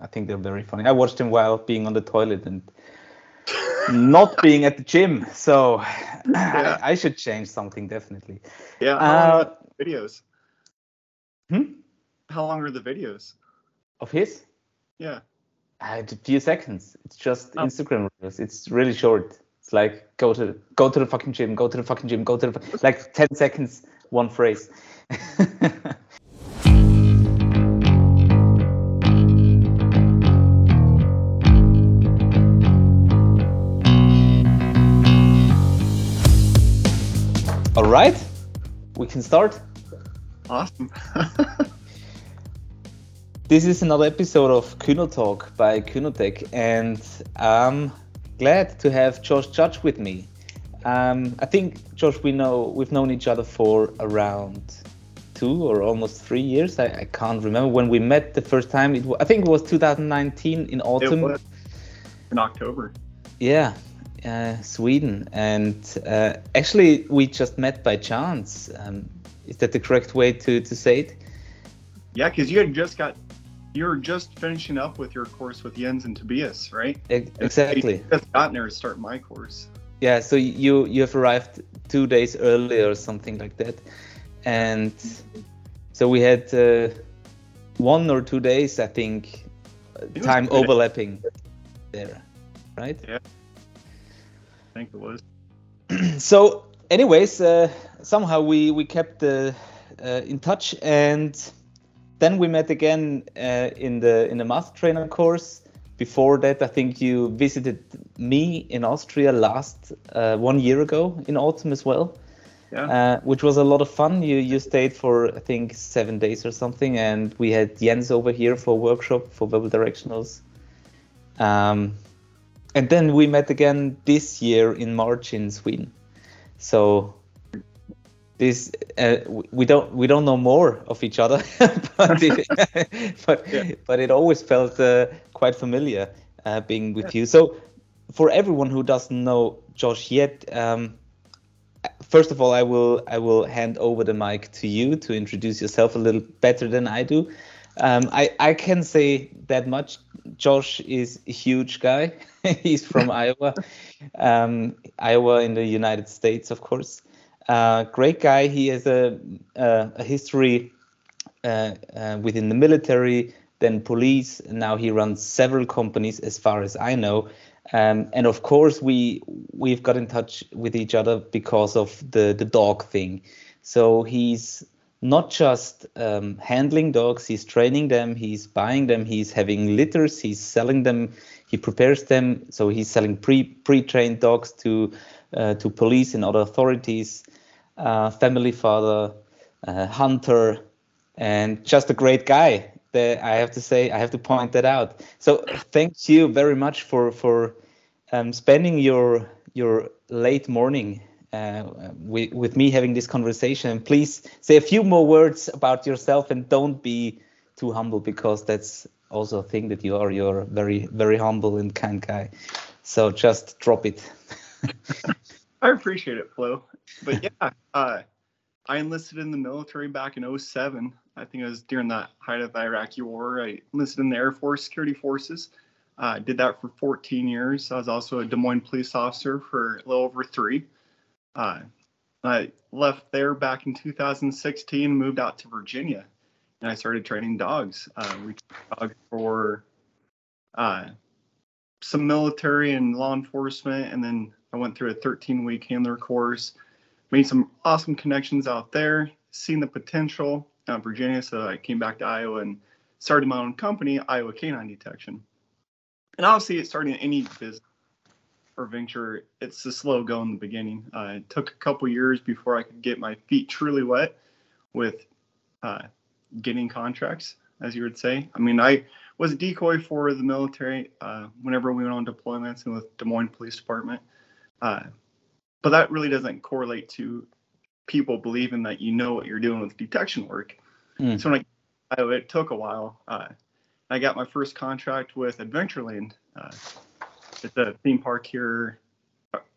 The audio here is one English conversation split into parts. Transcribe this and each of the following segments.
I think they're very funny. I watched them while being on the toilet and not being at the gym. So Yeah. I, I should change something definitely. Yeah. How long Uh, are the videos? Hmm? How long are the videos? Of his? Yeah. Uh, a few seconds. It's just Oh. Instagram reels. It's really short. It's like go to go to the fucking gym, go to the fucking gym, go to the like ten seconds, one phrase. right, we can start. Awesome. This is another episode of Kyno Talk by Kynotec, and I'm glad to have Josh Judge with me. Um, I think Josh, we know we've known each other for around two or almost three years. I, I can't remember when we met the first time. It I think it was 2019 in autumn. in October. Yeah, uh, Sweden, and uh, actually we just met by chance. Um, is that the correct way to, to say it? Yeah, because you had just got, you were just finishing up with your course with Jens and Tobias, right? Exactly. Just gotten there to start my course. Yeah, so you you have arrived two days early or something like that, and so we had uh, one or two days, I think, time overlapping there, right? I think it was. So, anyways, uh, somehow we we kept uh, uh, in touch, and then we met again uh, in the in the master trainer course. Before that, I think you visited me in Austria last uh, one year ago in autumn as well, Yeah. uh, which was a lot of fun. You you stayed for I think seven days or something, and we had Jens over here for a workshop for verbal directionals. Um, and then we met again this year in March in Sweden. So this uh, we don't we don't know more of each other, but it, but Yeah. but it always felt uh, quite familiar uh, being with you. So for everyone who doesn't know Josh yet, um, first of all, I will I will hand over the mic to you to introduce yourself a little better than I do. Um, I I can say that much. Josh is a huge guy. He's from Iowa, um, Iowa in the United States, of course. Uh, great guy. He has a a, a history uh, uh, within the military, then police. and Now he runs several companies, as far as I know. Um, and of course, we we've got in touch with each other because of the the dog thing. So he's not just um, handling dogs; he's training them, he's buying them, he's having litters, he's selling them, he prepares them. So he's selling pre pre trained dogs to uh, to police and other authorities. Uh, family father, uh, hunter, and just a great guy. That I have to say, I have to point that out. So thank you very much for for um, spending your your late morning uh, with, with me having this conversation. Please say a few more words about yourself and don't be too humble because that's also a thing that you are. You're very very humble and kind guy. So just drop it. I appreciate it, Flo. But yeah, uh, I enlisted in the military back in 07. I think it was during the height of the Iraqi war. I enlisted in the Air Force Security Forces. Uh, did that for 14 years. I was also a Des Moines police officer for a little over three. Uh, I left there back in 2016, moved out to Virginia, and I started training dogs. Uh, we dogs for uh, some military and law enforcement, and then I went through a 13 week handler course, made some awesome connections out there, seen the potential at Virginia. So I came back to Iowa and started my own company, Iowa Canine Detection. And obviously, it's starting any business or venture, it's a slow go in the beginning. Uh, it took a couple years before I could get my feet truly wet with uh, getting contracts, as you would say. I mean, I was a decoy for the military uh, whenever we went on deployments and with Des Moines Police Department. Uh, but that really doesn't correlate to people believing that you know what you're doing with detection work. Mm. So when I, it took a while. Uh, I got my first contract with Adventureland. It's a theme park here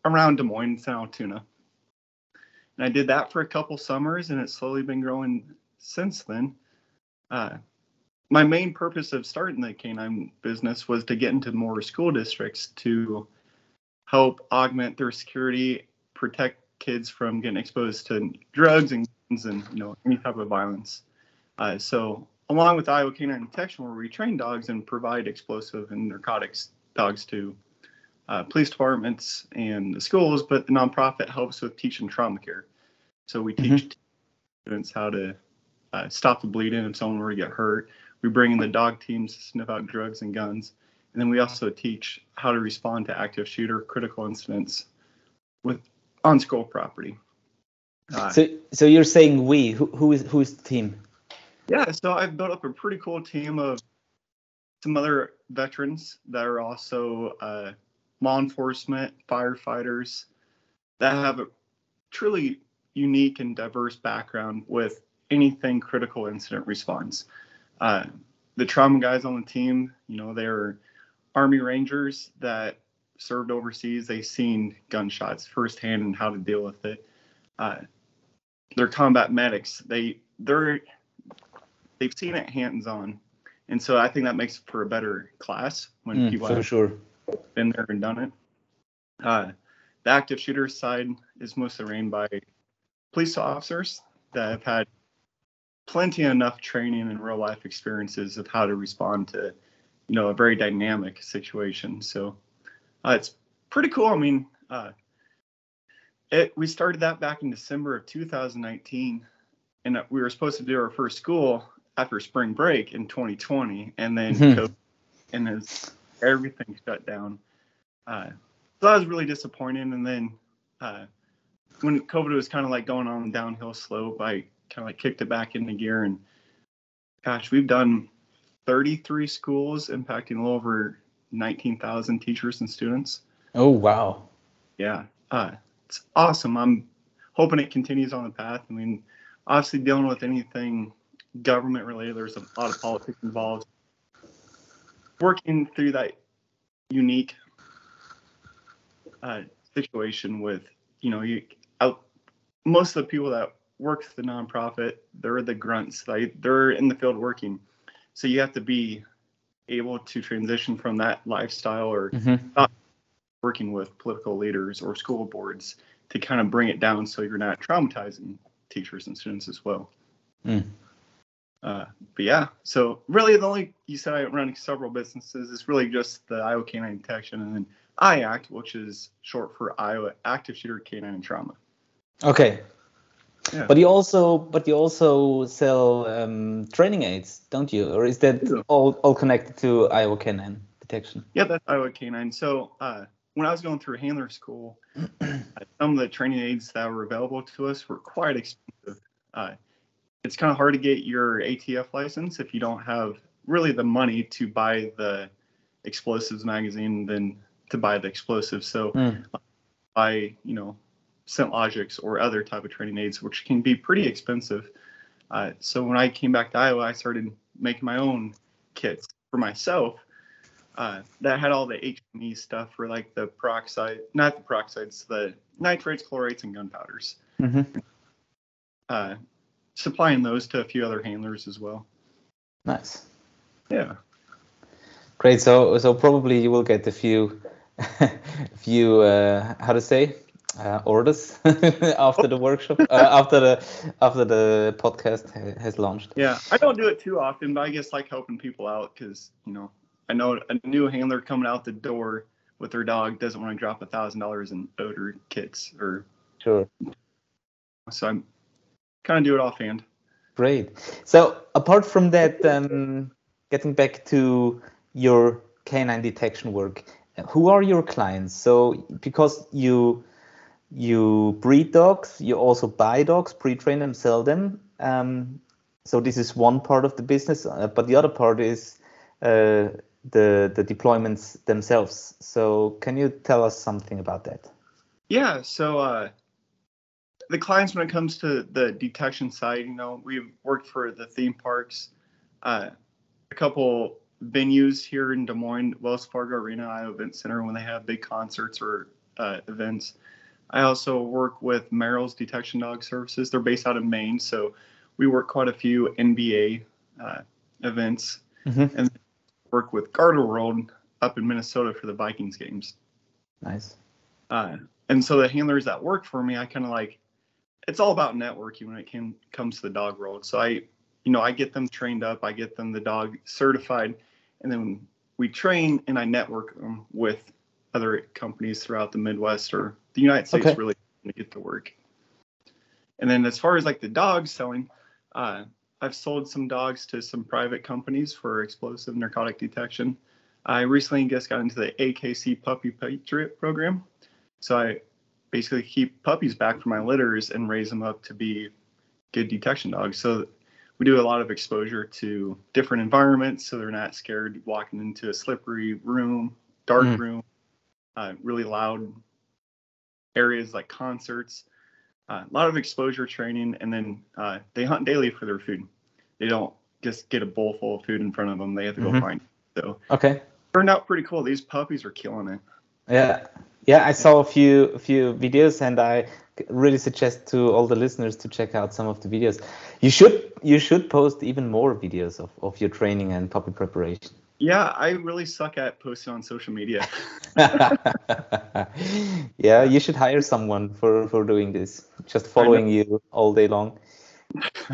around Des Moines, San Altoona. And I did that for a couple summers, and it's slowly been growing since then. Uh, my main purpose of starting the canine business was to get into more school districts to help augment their security, protect kids from getting exposed to drugs and guns and you know any type of violence. Uh, so along with Iowa Canine Detection, where we train dogs and provide explosive and narcotics dogs to uh, police departments and the schools, but the nonprofit helps with teaching trauma care. So we teach mm-hmm. students how to uh, stop the bleeding if someone were to get hurt. We bring in the dog teams to sniff out drugs and guns. And then we also teach how to respond to active shooter critical incidents with on school property. Uh, so, so you're saying we? Who, who is who is the team? Yeah, so I've built up a pretty cool team of some other veterans that are also uh, law enforcement, firefighters that have a truly unique and diverse background with anything critical incident response. Uh, the trauma guys on the team, you know, they're Army Rangers that served overseas. They've seen gunshots firsthand and how to deal with it. Uh, they're combat medics. They they're they've seen it hands on, and so I think that makes for a better class when mm, people have sure. Been there and done it. Uh, the active shooter side is mostly ran by police officers that have had plenty enough training and real life experiences of how to respond to, you know, a very dynamic situation. So uh, it's pretty cool. I mean, uh, it we started that back in December of 2019, and we were supposed to do our first school after spring break in 2020, and then mm-hmm. COVID, and as everything shut down. Uh, so that was really disappointing. And then uh, when COVID was kind of like going on downhill slope, I kind of like kicked it back into gear. And gosh, we've done 33 schools impacting a little over 19,000 teachers and students. Oh, wow. Yeah. Uh, it's awesome. I'm hoping it continues on the path. I mean, obviously, dealing with anything government related, there's a lot of politics involved. Working through that unique uh, situation with, you know, you out most of the people that work for the nonprofit, they're the grunts. Like they're in the field working, so you have to be able to transition from that lifestyle or mm-hmm. working with political leaders or school boards to kind of bring it down so you're not traumatizing teachers and students as well. Mm. Uh, but yeah, so really the only you said I run several businesses. is really just the Iowa Canine Detection and then IACT, which is short for Iowa Active Shooter Canine and Trauma. Okay. Yeah. But you also, but you also sell um, training aids, don't you? Or is that all, all connected to Iowa Canine Detection? Yeah, that's Iowa Canine. So uh, when I was going through handler school, some of the training aids that were available to us were quite expensive. Uh, it's kind of hard to get your ATF license if you don't have really the money to buy the explosives magazine than to buy the explosives. So mm. buy, you know, ScentLogix or other type of training aids, which can be pretty expensive. Uh, so when I came back to Iowa, I started making my own kits for myself uh, that had all the HME stuff for like the peroxide, not the peroxides, the nitrates, chlorates, and gunpowders. Mm-hmm. Uh, supplying those to a few other handlers as well. Nice. Yeah. Great. So so probably you will get a few few uh, how to say uh, orders after the workshop uh, after the after the podcast has launched. Yeah, I don't do it too often, but I guess like helping people out because you know I know a new handler coming out the door with their dog doesn't want to drop a thousand dollars in odor kits or sure. So I'm kind of do it offhand. Great. So apart from that, um, getting back to your canine detection work, who are your clients? So because you you breed dogs, you also buy dogs, pre-train them, sell them. Um, so this is one part of the business, uh, but the other part is uh, the the deployments themselves. So can you tell us something about that? Yeah. So uh, the clients when it comes to the detection side, you know, we've worked for the theme parks, uh, a couple venues here in Des Moines, Wells Fargo Arena, Iowa Event Center when they have big concerts or uh, events. I also work with Merrill's Detection Dog Services. They're based out of Maine, so we work quite a few NBA uh, events Mhm. and work with Garter World up in Minnesota for the Vikings games. Nice. Uh, and so the handlers that work for me, I kind of like. It's all about networking when it can, comes to the dog world. So I, you know, I get them trained up, I get them the dog certified, and then we train and I network them with other companies throughout the Midwest or the United States Okay. really to get to work. And then as far as like the dogs selling, uh, I've sold some dogs to some private companies for explosive narcotic detection. I recently just got into the AKC Puppy Patriot program. So I basically keep puppies back from my litters and raise them up to be good detection dogs. So we do a lot of exposure to different environments so they're not scared walking into a slippery room, dark Mm. room, uh, really loud areas like concerts. Uh, a lot of exposure training, and then uh, they hunt daily for their food. They don't just get a bowl full of food in front of them. They have to go Mhm. find. it. So Okay. turned out pretty cool. These puppies are killing it. Yeah, yeah. I saw a few a few videos, and I really suggest to all the listeners to check out some of the videos. You should you should post even more videos of, of your training and puppy preparation. Yeah, I really suck at posting on social media. yeah, you should hire someone for for doing this. Just following you all day long.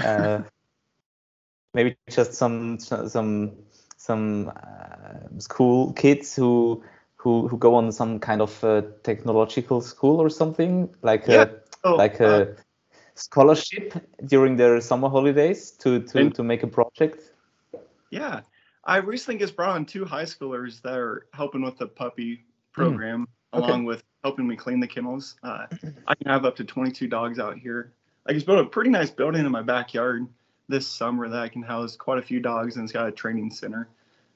Uh, maybe just some some some uh, school kids who who who go on some kind of uh, technological school or something like Yeah. a Oh, like uh, a scholarship during their summer holidays to to to make a project. yeah, I recently just brought on two high schoolers that are helping with the puppy program, Okay. along with helping me clean the kennels. Uh, I can have up to 22 dogs out here. I just built a pretty nice building in my backyard this summer that I can house quite a few dogs, and it's got a training center.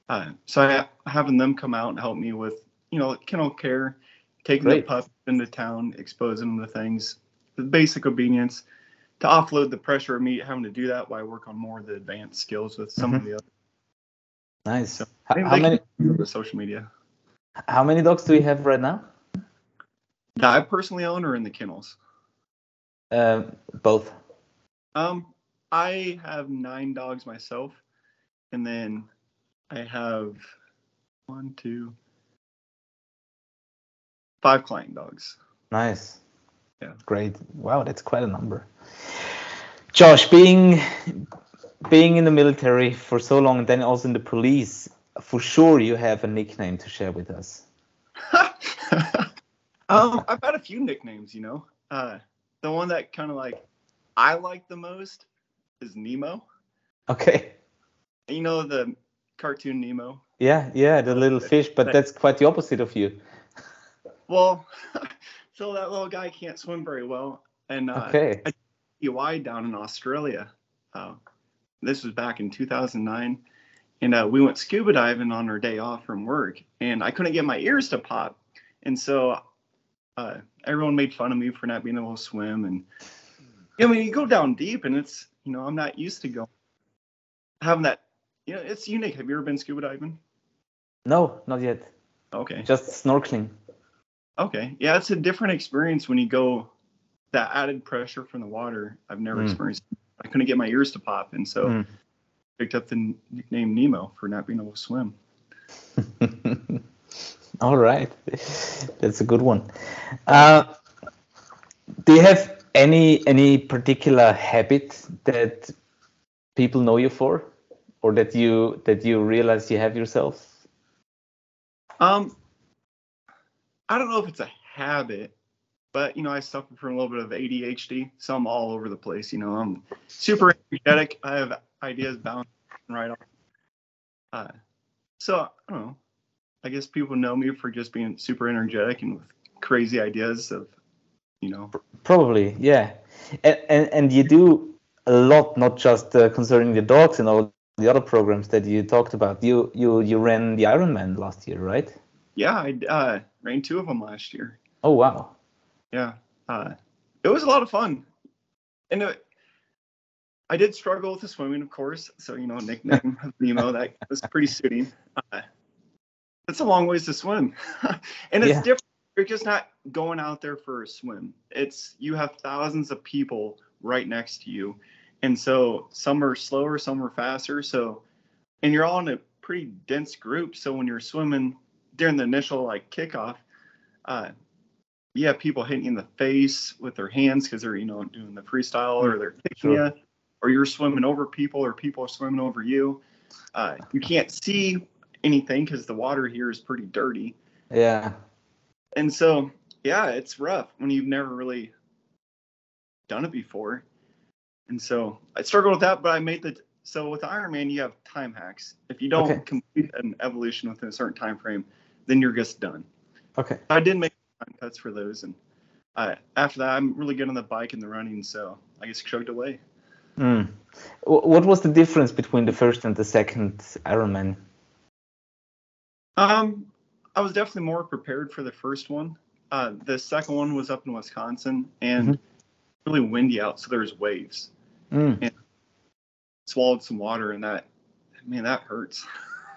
Uh, so I having them come out and help me with, you know, kennel care, taking Great. the pup into town, exposing them to things, the basic obedience, to offload the pressure of me having to do that while I work on more of the advanced skills with some of the other Nice. So, H- They- how many the social media how many dogs do you have right now? that I personally own or in the kennels. Um, both. Um, I have nine dogs myself, and then I have one, two, five client dogs. Nice. Yeah. Great. Wow, that's quite a number. Josh, being being in the military for so long and then also in the police, for sure you have a nickname to share with us. um, I've had a few nicknames, you know. Uh, the one that kind of like I like the most is Nemo. Okay. You know the cartoon Nemo. Yeah, yeah, the little fish, but that's quite the opposite of you. Well, so that little guy can't swim very well, and uh, Okay. UI down in Australia. Uh, this was back in 2009. And uh, we went scuba diving on our day off from work, and I couldn't get my ears to pop. And so uh, everyone made fun of me for not being able to swim. And I mean, you go down deep, and it's, you know, I'm not used to going, having that, you know, it's unique. Have you ever been scuba diving? No, not yet. Okay. Just snorkeling. Okay. Yeah, it's a different experience when you go that added pressure from the water. I've never Mm. experienced. I couldn't get my ears to pop, and so Mm. picked up the nickname Nemo for not being able to swim. All right, that's a good one. Uh, do you have any any particular habit that people know you for, or that you that you realize you have yourself? Um, I don't know if it's a habit, but you know, I suffer from a little bit of ADHD, so I'm all over the place. You know, I'm super energetic. I have ideas bouncing right off. Uh, so I don't know. I guess people know me for just being super energetic and with crazy ideas of, you know, Probably, yeah. And and, and you do a lot, not just uh, concerning the dogs and all the other programs that you talked about. You you you ran the Ironman last year, right? yeah, I uh, ran two of them last year. Oh wow. Yeah, uh, it was a lot of fun, and it, I did struggle with the swimming, of course. So you know, nickname Nemo that was pretty suiting. Uh, it's a long ways to swim, and it's Yeah. different. You're just not going out there for a swim. It's you have thousands of people right next to you, and so some are slower, some are faster. So and you're all in a pretty dense group. So when you're swimming during the initial like kickoff, uh, you have people hitting you in the face with their hands because they're you know doing the freestyle or they're kicking Sure. you, or you're swimming over people or people are swimming over you. Uh, you can't see anything because the water here is pretty dirty, Yeah. and so yeah, it's rough when you've never really done it before. And so I struggled with that, but I made the so with Ironman you have time hacks. If you don't Okay. complete an evolution within a certain time frame, then you're just done. Okay. I did make time cuts for those, and uh, after that I'm really good on the bike and the running, so I just chugged away. Mm. What was the difference between the first and the second Ironman? Um, I was definitely more prepared for the first one. Uh, the second one was up in Wisconsin and Mhm. really windy out, so there's waves. Mm. Swallowed some water, and that man that hurts.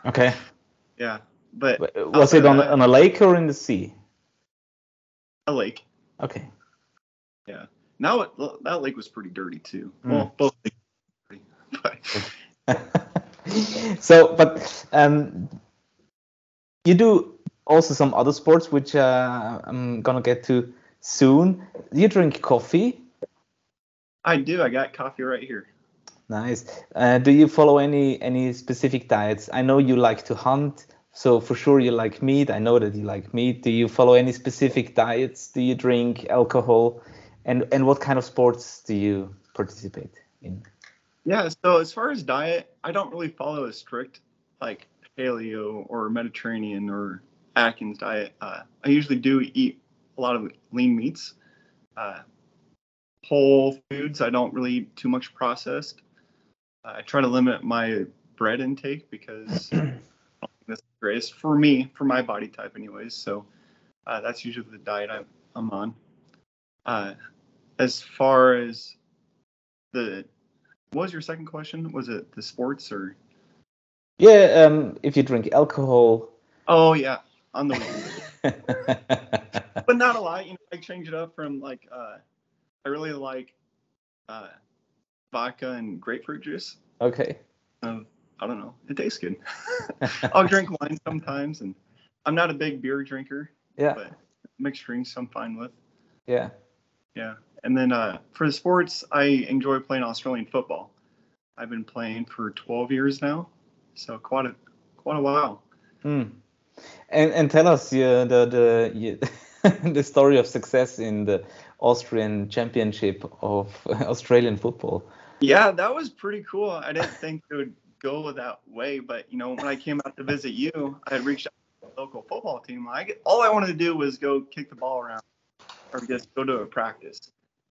Okay. yeah, but Was it on, that- on a lake or in the sea? a lake. Okay. Yeah. Now it, that lake was pretty dirty too. Mm. Well, both lakes were dirty, but so, but um, you do also some other sports, which uh, I'm gonna get to soon. Do You drink coffee. I do. I got coffee right here. Nice. Uh, do you follow any any specific diets? I know you like to hunt, so for sure you like meat. I know that you like meat. Do you follow any specific diets? Do you drink alcohol? And and what kind of sports do you participate in? Yeah. So as far as diet, I don't really follow a strict like paleo or Mediterranean or Atkins diet. Uh, I usually do eat a lot of lean meats, uh, whole foods. I don't really eat too much processed. Uh, I try to limit my bread intake because I don't think that's the greatest for me, for my body type, anyways. So uh, that's usually the diet I'm, I'm on. Uh, as far as the what was your second question? Was it the sports or? Yeah, um, if you drink alcohol. Oh yeah, on the weekend, but not a lot. You know, I change it up from like uh, I really like uh, vodka and grapefruit juice. okay. Um, I don't know, it tastes good. I'll drink wine sometimes, and I'm not a big beer drinker, Yeah. but mixed drinks I'm fine with. Yeah. Yeah, and then uh, for the sports, I enjoy playing Australian football. I've been playing for 12 years now, so quite a quite a while. Hmm. And and tell us uh, the the you, the story of success in the Austrian Championship of Australian football. Yeah, that was pretty cool. I didn't think it would go that way, but you know, when I came out to visit you, I had reached out to the local football team. I all I wanted to do was go kick the ball around, or just go to a practice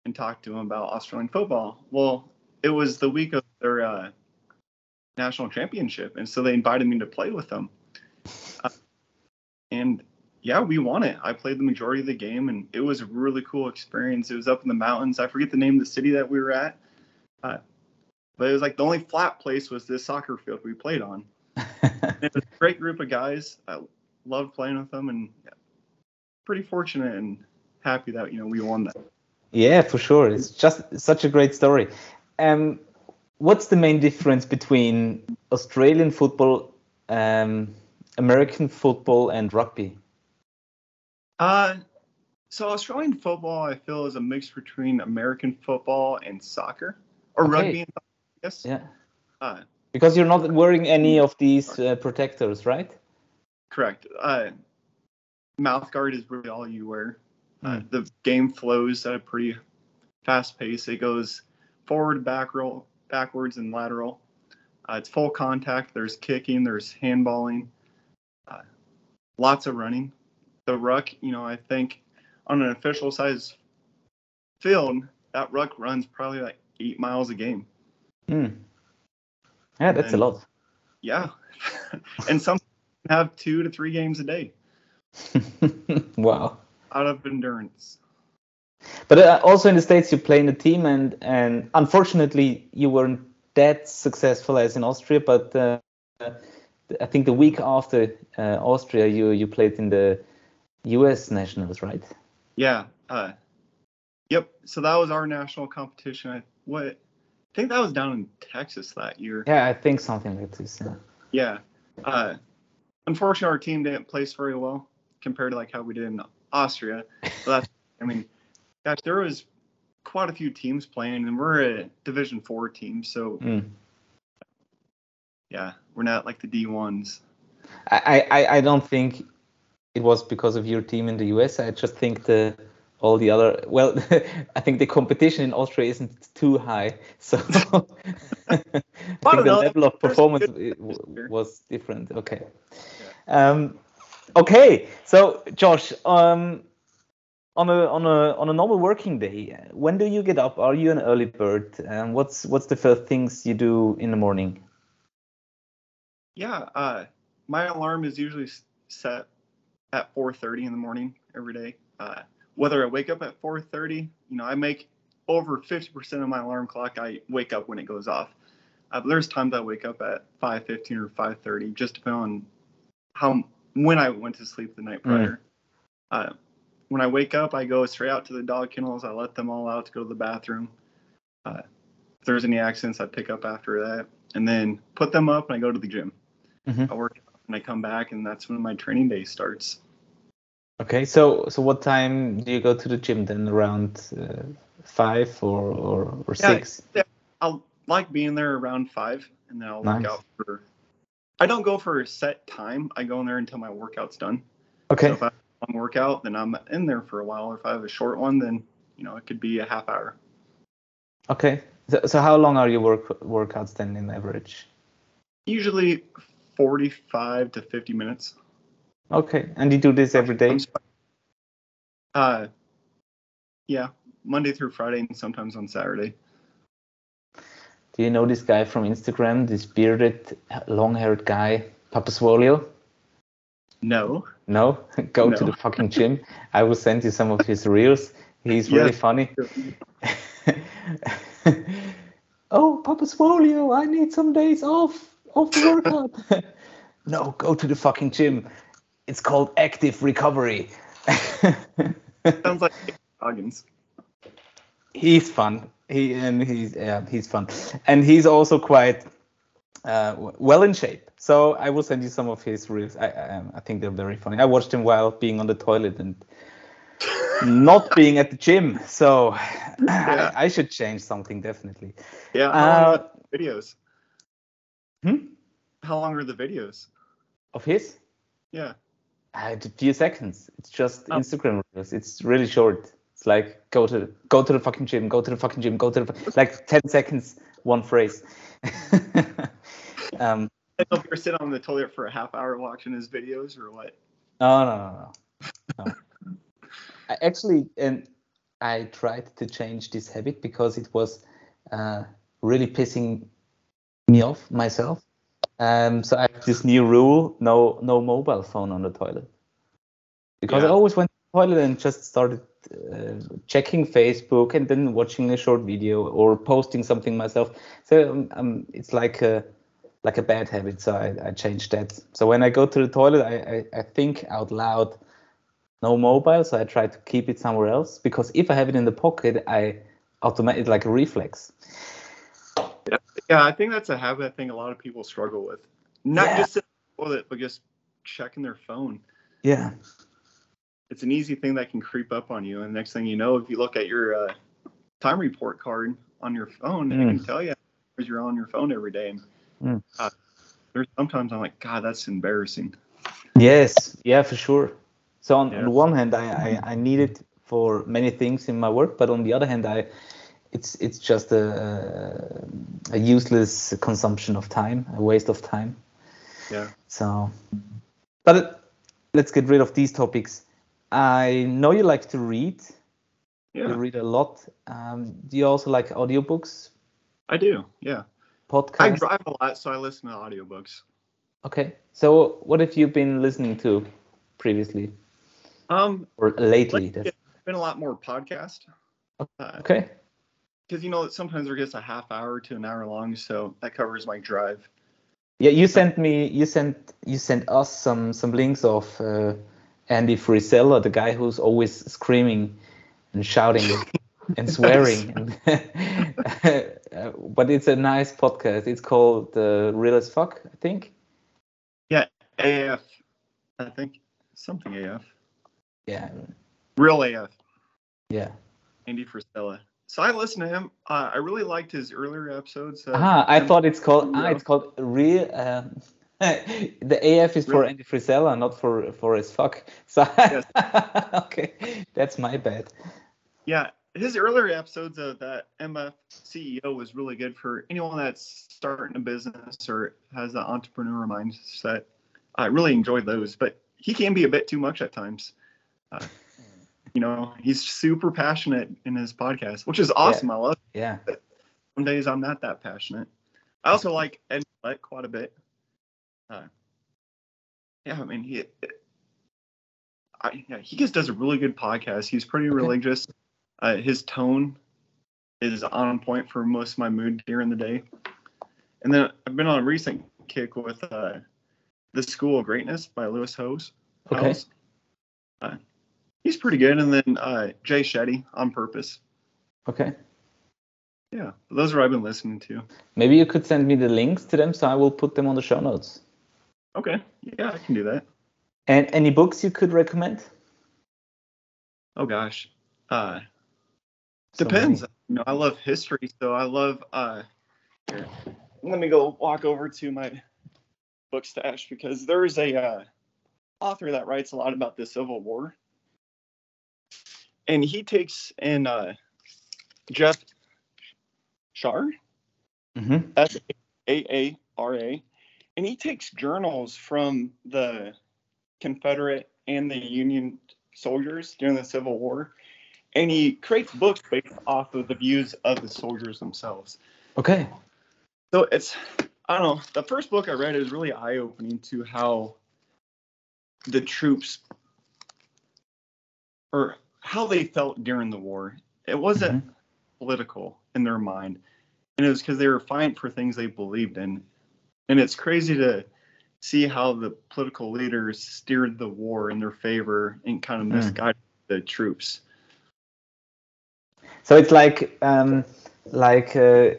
and talk to them about Australian football. Well, it was the week of their uh, national championship, and so they invited me to play with them. Uh, and yeah, we won it. I played the majority of the game, and it was a really cool experience. It was up in the mountains. I forget the name of the city that we were at, uh, but it was like the only flat place was this soccer field we played on. It was a great group of guys. I loved playing with them, and pretty fortunate and happy that you know we won that. Yeah, for sure. It's just such a great story. Um, what's the main difference between Australian football, um, American football, and rugby? Uh, so Australian football, I feel, is a mix between American football and soccer, or Okay. rugby. And yes. Yeah, Uh, because you're not wearing any of these uh, protectors, right? correct. Uh, mouth guard is really all you wear. Uh, Hmm. the game flows at a pretty fast pace. It goes forward, back roll, backwards, and lateral. Uh, it's full contact. There's kicking. There's handballing. Uh, lots of running. The ruck, you know, I think on an official size field, that ruck runs probably like eight miles a game. Hmm. Yeah, that's a lot. Yeah, and some have two to three games a day wow. out of endurance. But uh, also in the States, you play in a team, and and unfortunately, you weren't that successful as in Austria. But uh, I think the week after uh, Austria, you you played in the U.S. Nationals, right? Yeah. Uh, yep. So that was our national competition. I what I think that was down in Texas that year. Yeah, I think something like this. Yeah. Yeah. Uh, unfortunately, our team didn't place very well compared to like how we did in Austria. So that's, I mean, gosh, there was quite a few teams playing, and we're a Division Four team, so Mm. yeah, we're not like the D ones. I, I, I don't think it was because of your team in the US. I just think the all the other well, I think the competition in Austria isn't too high, so I think the level of performance good- i- w- was different. Okay, um, okay. So Josh, um, on a on a on a normal working day, when do you get up? Are you an early bird? Um, what's what's the first things you do in the morning? Yeah, uh, my alarm is usually set at 4:30 in the morning every day. Uh, whether I wake up at 4:30, you know, I make over 50% of my alarm clock. I wake up when it goes off. Uh, but there's times I wake up at 5:15 or 5:30, just depending on how when I went to sleep the night prior. Uh, when I wake up, I go straight out to the dog kennels. I let them all out to go to the bathroom. Uh, if there's any accidents, I pick up after that, and then put them up, and I go to the gym. Mhm. I work out and I come back, and that's when my training day starts. Okay, so so what time do you go to the gym then? Around uh, five or or, or Yeah, six? I'll like being there around five, and then I'll Nice. work out for. I don't go for a set time. I go in there until my workout's done. Okay, So if I have a long workout, then I'm in there for a while. Or if I have a short one, then you know it could be a half hour. okay. So, so how long are your work workouts then in average? Usually 45 to 50 minutes. Okay, and you do this every day? Uh, yeah, Monday through Friday, and sometimes on Saturday. Do you know this guy from Instagram, this bearded, long-haired guy, Papaswolio? No. No, go to the fucking gym. I will send you some of his reels. He's really Yes. funny. oh, Papa Swolio, I need some days off off the workout. no, go to the fucking gym. It's called active recovery. Sounds like Goggins. he's fun. He and he's yeah, he's fun, and he's also quite uh, well in shape. So I will send you some of his reels. I I, I think they're very funny. I watched him while being on the toilet and not being at the gym. So Yeah. I, I should change something definitely. Yeah. How long Uh, are the videos? Hmm? How long are the videos? Of his? Yeah. Uh, a few seconds. It's just Oh. Instagram reels. It's really short. It's like go to go to the fucking gym, go to the fucking gym, go to the fu- like ten seconds, one phrase. um, I don't know if you're sitting on the toilet for a half hour watching his videos or what. no, no, no, no. no. I actually, and I tried to change this habit because it was uh, really pissing me off myself. Um, so I have this new rule: no, no mobile phone on the toilet. Because I always went to the toilet and just started uh, checking Facebook and then watching a short video or posting something myself. So um, um, it's like a like a bad habit. So I, I changed that. So when I go to the toilet, I, I, I think out loud, no mobile. So I try to keep it somewhere else because if I have it in the pocket, I automatically like a reflex. Yeah, I think that's a habit I think a lot of people struggle with. Not Yeah. just the toilet, but just checking their phone. Yeah. It's an easy thing that can creep up on you. And next thing you know, if you look at your uh, time report card on your phone, it can Mm. tell you because you're on your phone every day. And Mm. uh, there's sometimes I'm like, God, that's embarrassing. Yes, yeah, for sure. So on, Yeah. on the one hand, I, I, I need it for many things in my work, but on the other hand, I it's it's just a, a useless consumption of time, a waste of time. Yeah. So, but let's get rid of these topics. I know you like to read. Yeah. You read a lot. Um, do you also like audiobooks, I do. Yeah. I drive a lot, so I listen to audiobooks. Okay. So, what have you been listening to previously Um, or lately? it's been a lot more podcast. Uh, Okay. Because you know sometimes they're just a half hour to an hour long, so that covers my drive. Yeah, you sent me. You sent you sent us some some links of uh, Andy Frisella, the guy who's always screaming and shouting and swearing. Uh, but it's a nice podcast. It's called uh, Real as Fuck, I think. Yeah, AF, I think something AF, Yeah. real AF, Yeah. Andy Frisella. So I listened to him. Uh, I really liked his earlier episodes. Uh, Ah, I thought it's called ah, it's called real. Um, the AF is for Real- Andy Frisella, not for for his fuck. So Yes. okay, that's my bad. Yeah, his earlier episodes of that MF CEO was really good for anyone that's starting a business or has an entrepreneur mindset. I really enjoyed those, but he can be a bit too much at times. Uh, you know, he's super passionate in his podcast, which is awesome. I love. It. Yeah. Some days I'm not that passionate. I also like Ed Mylett quite a bit. Uh, yeah, I mean he. I, yeah, he just does a really good podcast. He's pretty Okay. religious. Uh, his tone is on point for most of my mood during the day. And then I've been on a recent kick with uh, The School of Greatness by Lewis Howes. Okay. Uh, he's pretty good. And then uh, Jay Shetty on purpose. Okay. Yeah, those are what I've been listening to. Maybe you could send me the links to them, so I will put them on the show notes. Okay, yeah, I can do that. And any books you could recommend? Oh gosh, uh, So depends. many. You know, I love history, so I love. Uh, here, let me go walk over to my book stash because there's a uh, author that writes a lot about the Civil War, and he takes in uh, Jeff Shaara, Mhm. S A A R A, and he takes journals from the Confederate and the Union soldiers during the Civil War, and he creates books based off of the views of the soldiers themselves. Okay. So it's, I don't know, the first book I read is really eye opening to how the troops or how they felt during the war. It wasn't political in their mind, and it was because they were fighting for things they believed in. And it's crazy to see how the political leaders steered the war in their favor and kind of Mm. misguided the troops. So it's like um, like uh,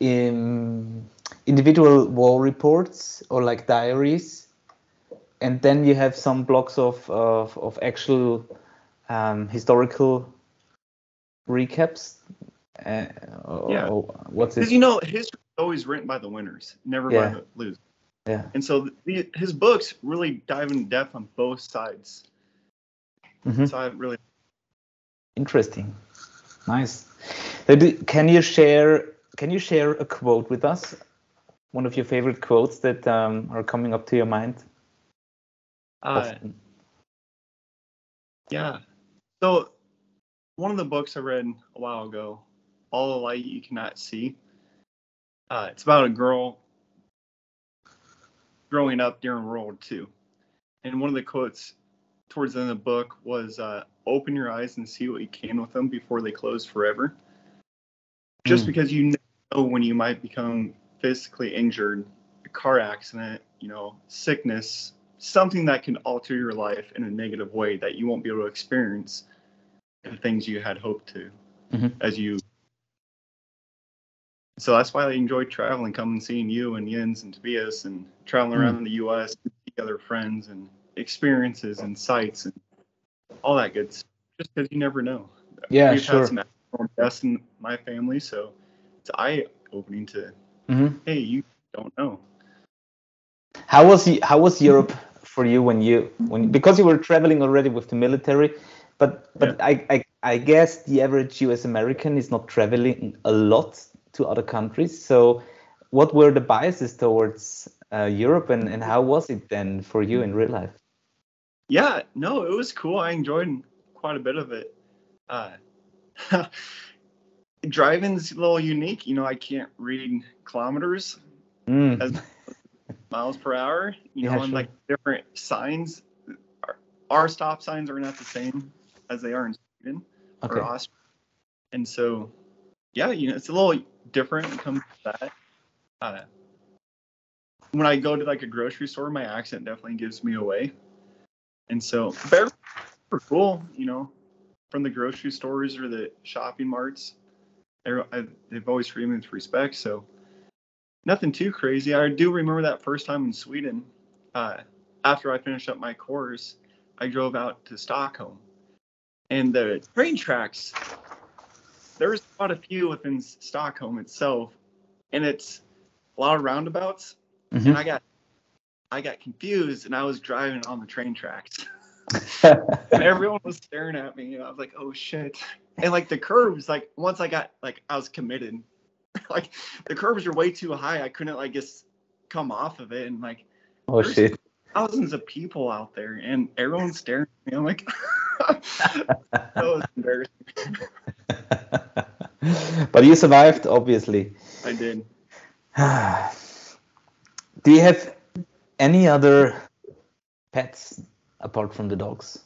in individual war reports or like diaries, and then you have some blocks of of, of actual um, historical recaps. Uh, Yeah. or what's Because you know, history is always written by the winners, never Yeah. by the losers. Yeah. And so the, his books really dive in depth on both sides. Mhm. So I really Interesting. Nice. Can you share can you share a quote with us? One of your favorite quotes that um, are coming up to your mind? uh, yeah. So one of the books I read a while ago, All the Light You Cannot See. Uh, it's about a girl growing up during World War II. And one of the quotes towards the end of the book was uh, open your eyes and see what you can with them before they close forever. Just Mm. because you know when you might become physically injured, a car accident, you know, sickness, something that can alter your life in a negative way that you won't be able to experience the things you had hoped to Mhm. as you. So that's why I enjoy traveling, coming seeing you and Jens and Tobias and traveling Mm. around the U.S. to see other friends and experiences and sights and all that good stuff. Just because you never know. Yeah, We've sure. had some deaths in my family, so it's eye opening to, Mhm. hey, you don't know. How was how was Europe for you when you when because you were traveling already with the military, but but I, I I guess the average U.S. American is not traveling a lot to other countries. So, what were the biases towards uh, Europe, and and how was it then for you in real life? Yeah, no, it was cool. I enjoyed quite a bit of it. Uh, driving's a little unique. You know, I can't read kilometers, Mm. As- miles per hour. You Yeah, know, and like different signs. Our, our stop signs are not the same as they are in Sweden Okay. or Austria. And so, yeah, you know, it's a little different when it comes to that. Uh, when I go to like a grocery store, my accent definitely gives me away. And so, they're cool, you know, from the grocery stores or the shopping marts. I, they've always treated me with respect. So, nothing too crazy. I do remember that first time in Sweden. uh, after I finished up my course, I drove out to Stockholm, and the train tracks. There's quite a few within Stockholm itself, and it's a lot of roundabouts. Mhm. And I got, I got confused, and I was driving on the train tracks. and everyone was staring at me and i was like oh shit and like the curves like once i got like i was committed like the curves were way too high i couldn't like just come off of it and like oh shit. thousands of people out there and everyone's staring at me i'm like that was embarrassing. But you survived, obviously. i did. Do you have any other pets apart from the dogs?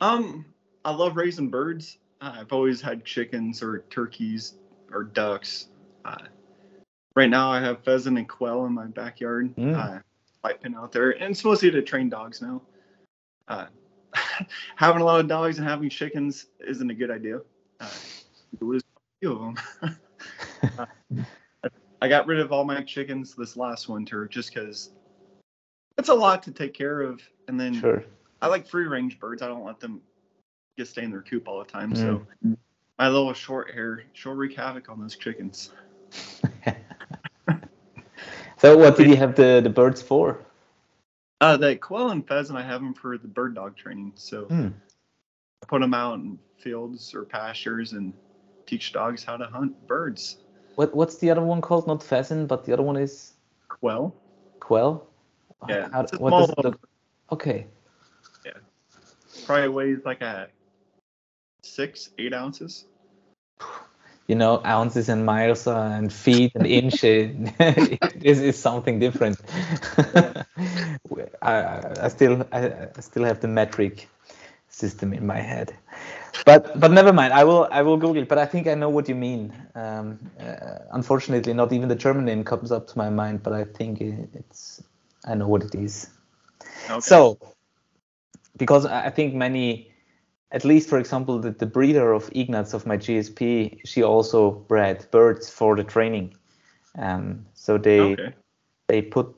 um i love raising birds. Uh, i've always had chickens or turkeys or ducks. Uh, right now i have pheasant and quail in my backyard. Mm. uh, light pin out there. And it's mostly to train dogs now. Uh, having a lot of dogs and having chickens isn't a good idea uh, you lose a few of them Uh, i got rid of all my chickens this last winter just because it's a lot to take care of and then Sure. I like free range birds. I don't let them just stay in their coop all the time. So my little short hair, she'll wreak havoc on those chickens. So what did you have the, the birds for? Uh, the quail and pheasant, I have them for the bird dog training. So Hmm. I put them out in fields or pastures and teach dogs how to hunt birds. What what's the other one called? Not pheasant, but the other one is Quail. quail. Yeah, How- it's a what does look? Okay. Yeah. Probably weighs like a six, eight ounces. You know, ounces and miles uh, and feet and inches. this is something different. I, I- still I, I still have the metric system in my head. But but never mind. I will I will Google it. But I think I know what you mean. Um, uh, unfortunately, not even the German name comes up to my mind. But I think it, it's I know what it is. Okay. So, because I think many, at least for example, the, the breeder of Ignatz of my GSP, she also bred birds for the training. Um, so they okay. they put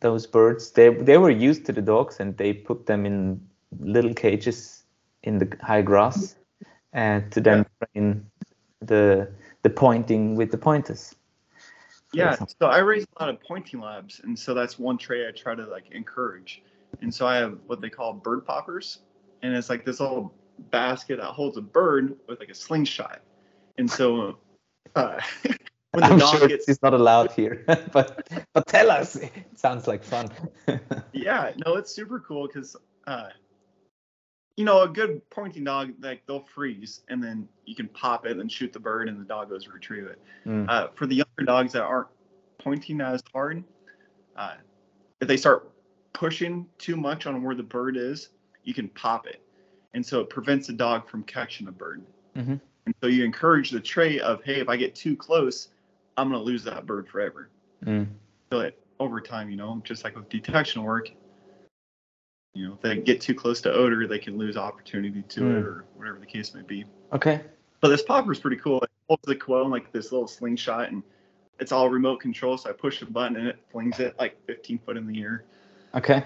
those birds. They they were used to the dogs, and they put them in little cages in the high grass, and to then train the the pointing with the pointers. Yeah, example. so I raise a lot of pointing labs, and so that's one trait I try to like encourage. And so I have what they call bird poppers, and it's like this little basket that holds a bird with like a slingshot. And so uh, when the I'm dog sure gets it's not allowed here, but but tell us. It sounds like fun. yeah, no, it's super cool because uh, you know a good pointing dog like they'll freeze and then you can pop it and shoot the bird and the dog goes retrieve it. Mm. Uh, for the younger dogs that aren't pointing as hard, uh, if they start pushing too much on where the bird is, you can pop it, and so it prevents the dog from catching the bird. Mhm. And so you encourage the trait of, hey, if I get too close, I'm gonna lose that bird forever. Mm. So that over time, you know, just like with detection work, you know, if they get too close to odor, they can lose opportunity to Mm. it or whatever the case may be. Okay. But this popper is pretty cool. It holds the quail in like this little slingshot, and it's all remote control. So I push the button and it flings it like 15 foot in the air. Okay.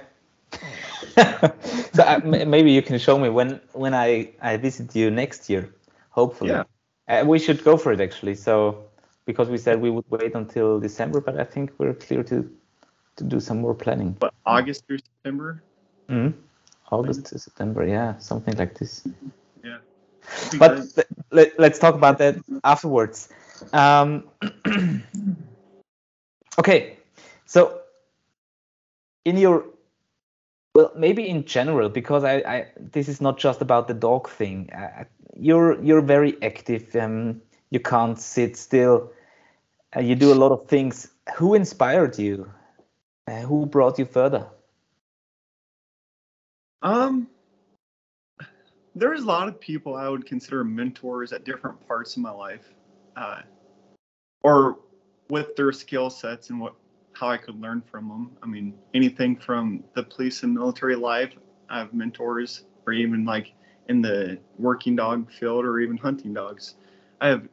so uh, m- maybe you can show me when when I I visit you next year. Hopefully. Yeah. Uh, we should go for it actually. So because we said we would wait until December, but I think we're clear to to do some more planning. But August through September, Mm. August to September, yeah, something like this. yeah. But let, let's talk about that afterwards. Um, okay, so in your well, maybe in general, because I, I this is not just about the dog thing. Uh, you're you're very active. Um, you can't sit still. Uh, you do a lot of things. Who inspired you? Uh, who brought you further? Um, there's a lot of people I would consider mentors at different parts of my life, uh, or with their skill sets and what how I could learn from them. I mean, anything from the police and military life, I have mentors, or even like in the working dog field, or even hunting dogs. I have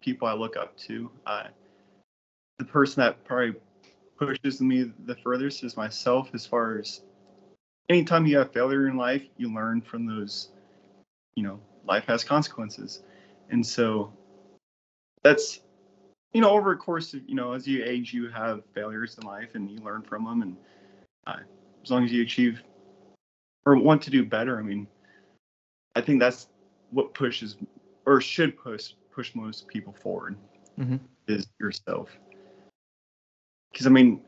people I look up to. Uh, the person that probably pushes me the furthest is myself as far as anytime you have failure in life, you learn from those, you know, life has consequences. And so that's, you know, over a course of, you know, as you age, you have failures in life and you learn from them. And uh, as long as you achieve or want to do better, I mean, I think that's what pushes or should push push most people forward hmm is yourself. Because I mean,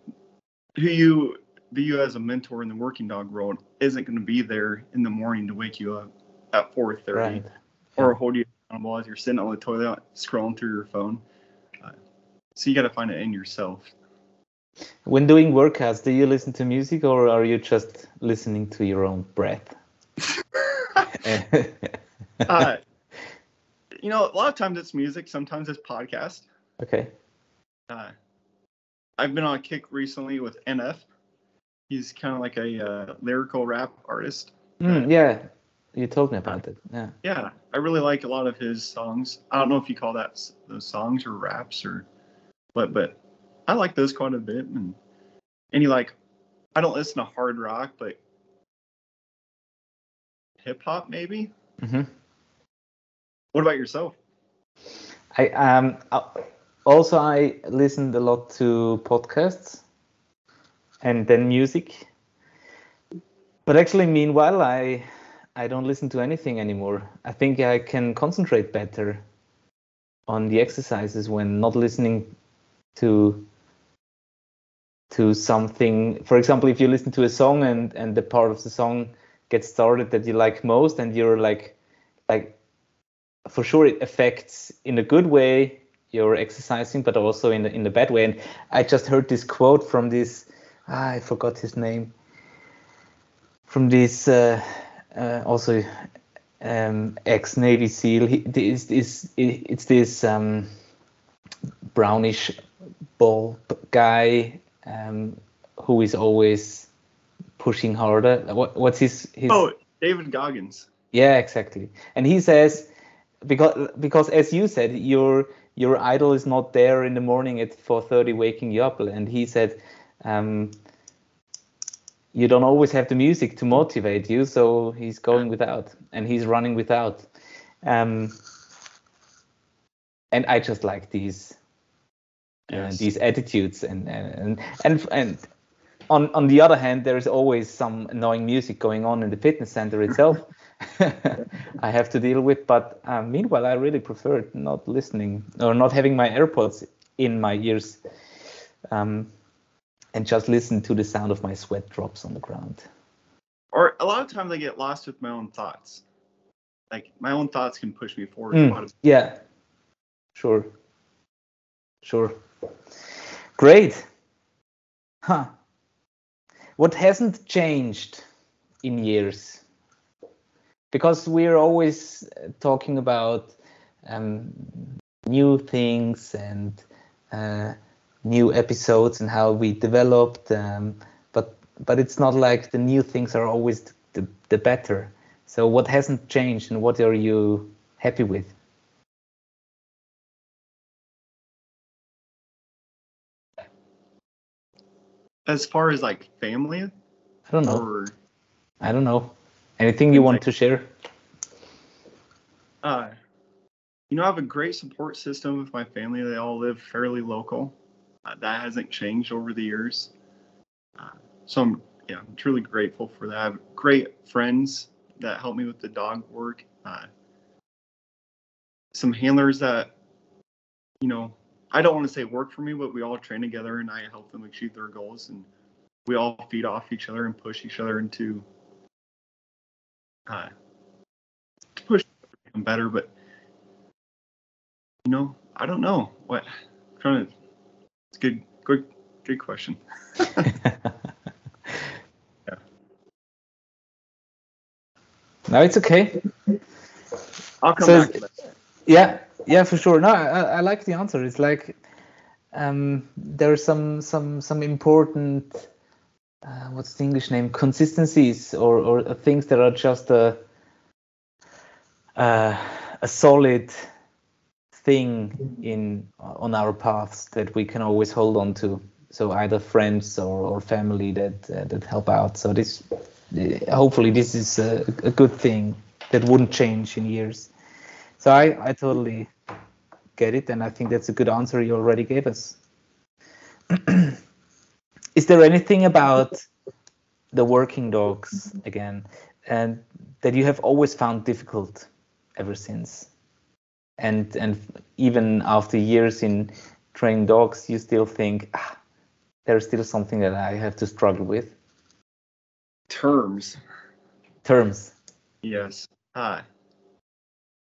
who you view as a mentor in the working dog world isn't going to be there in the morning to wake you up at 4:30 Right. or hold you accountable as you're sitting on the toilet scrolling through your phone. So you got to find it in yourself. When doing workouts, do you listen to music or are you just listening to your own breath? Uh, you know, a lot of times it's music, sometimes it's podcast. okay. Uh, I've been on a kick recently with NF. He's kind of like a uh, lyrical rap artist. Mm, yeah, you told me about it. Yeah. Yeah, I really like a lot of his songs. I don't know if you call that those songs or raps or what, but I like those quite a bit. And you like, I don't listen to hard rock, but hip hop maybe. hmm What about yourself? I um also I listened a lot to podcasts and then music. But actually meanwhile I I don't listen to anything anymore. I think I can concentrate better on the exercises when not listening to to something. For example, if you listen to a song and and the part of the song gets started that you like most and you're like like for sure it affects in a good way your exercising but also in the, in the bad way and i just heard this quote from this ah, i forgot his name from this uh, uh, also um, ex navy seal he, this, this, it's this um, brownish guy um, who is always pushing harder what, what's his, his Oh, David Goggins. yeah, exactly. And he says because because as you said, your your idol is not there in the morning at 4:30 waking you up. And he said, um, you don't always have the music to motivate you, so he's going without, and he's running without. Um, and I just like these Yes. these attitudes, and and and and on on the other hand, there is always some annoying music going on in the fitness center itself. I have to deal with, but um, meanwhile, I really prefer not listening or not having my AirPods in my ears, um, and just listen to the sound of my sweat drops on the ground. Or a lot of times I get lost with my own thoughts. Like my own thoughts can push me forward. Mm, a lot of- yeah, sure, sure, great, huh? What hasn't changed in years? Because we're always uh, talking about um, new things and uh, new episodes and how we developed, um, but but it's not like the new things are always the, the better. So what hasn't changed and what are you happy with? As far as like family I don't know. or I don't know. Anything you want like- to share? uh you know, I have a great support system with my family. They all live fairly local. Uh, that hasn't changed over the years. Uh, so I'm yeah, I'm truly grateful for that. I have great friends that help me with the dog work. Uh, some handlers that, you know, I don't want to say work for me, but we all train together and I help them achieve their goals and we all feed off each other and push each other into uh, to push them better. But you know, I don't know what I'm trying to. It's good, good, good question. yeah. no, it's okay. I'll come So- back to. Yeah, yeah, for sure. No, I, I like the answer. It's like um, there are some some some important uh, what's the English name consistencies or or things that are just a uh, a solid thing in on our paths that we can always hold on to. so either friends or, or family that uh, that help out. So this, uh, hopefully, this is a, a good thing that wouldn't change in years. So I I totally get it, and I think that's a good answer you already gave us. is there anything about the working dogs again and that you have always found difficult ever since and and even after years in training dogs you still think ah, there's still something that i have to struggle with Terms. terms Yes. Uh,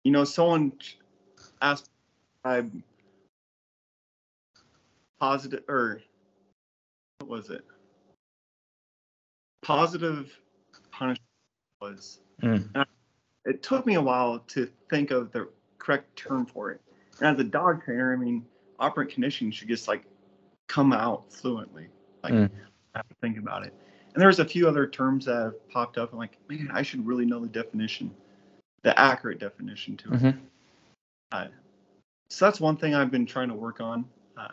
you know, someone asked I positive or what was it? Positive punishment was. Mm. It took me a while to think of the correct term for it. And as a dog trainer, I mean, operant conditioning should just like come out fluently. Like Mm. I have to think about it. And there's a few other terms that have popped up. I'm like, man, I should really know the definition, the accurate definition to it. Mhm. Uh, so that's one thing I've been trying to work on. Uh,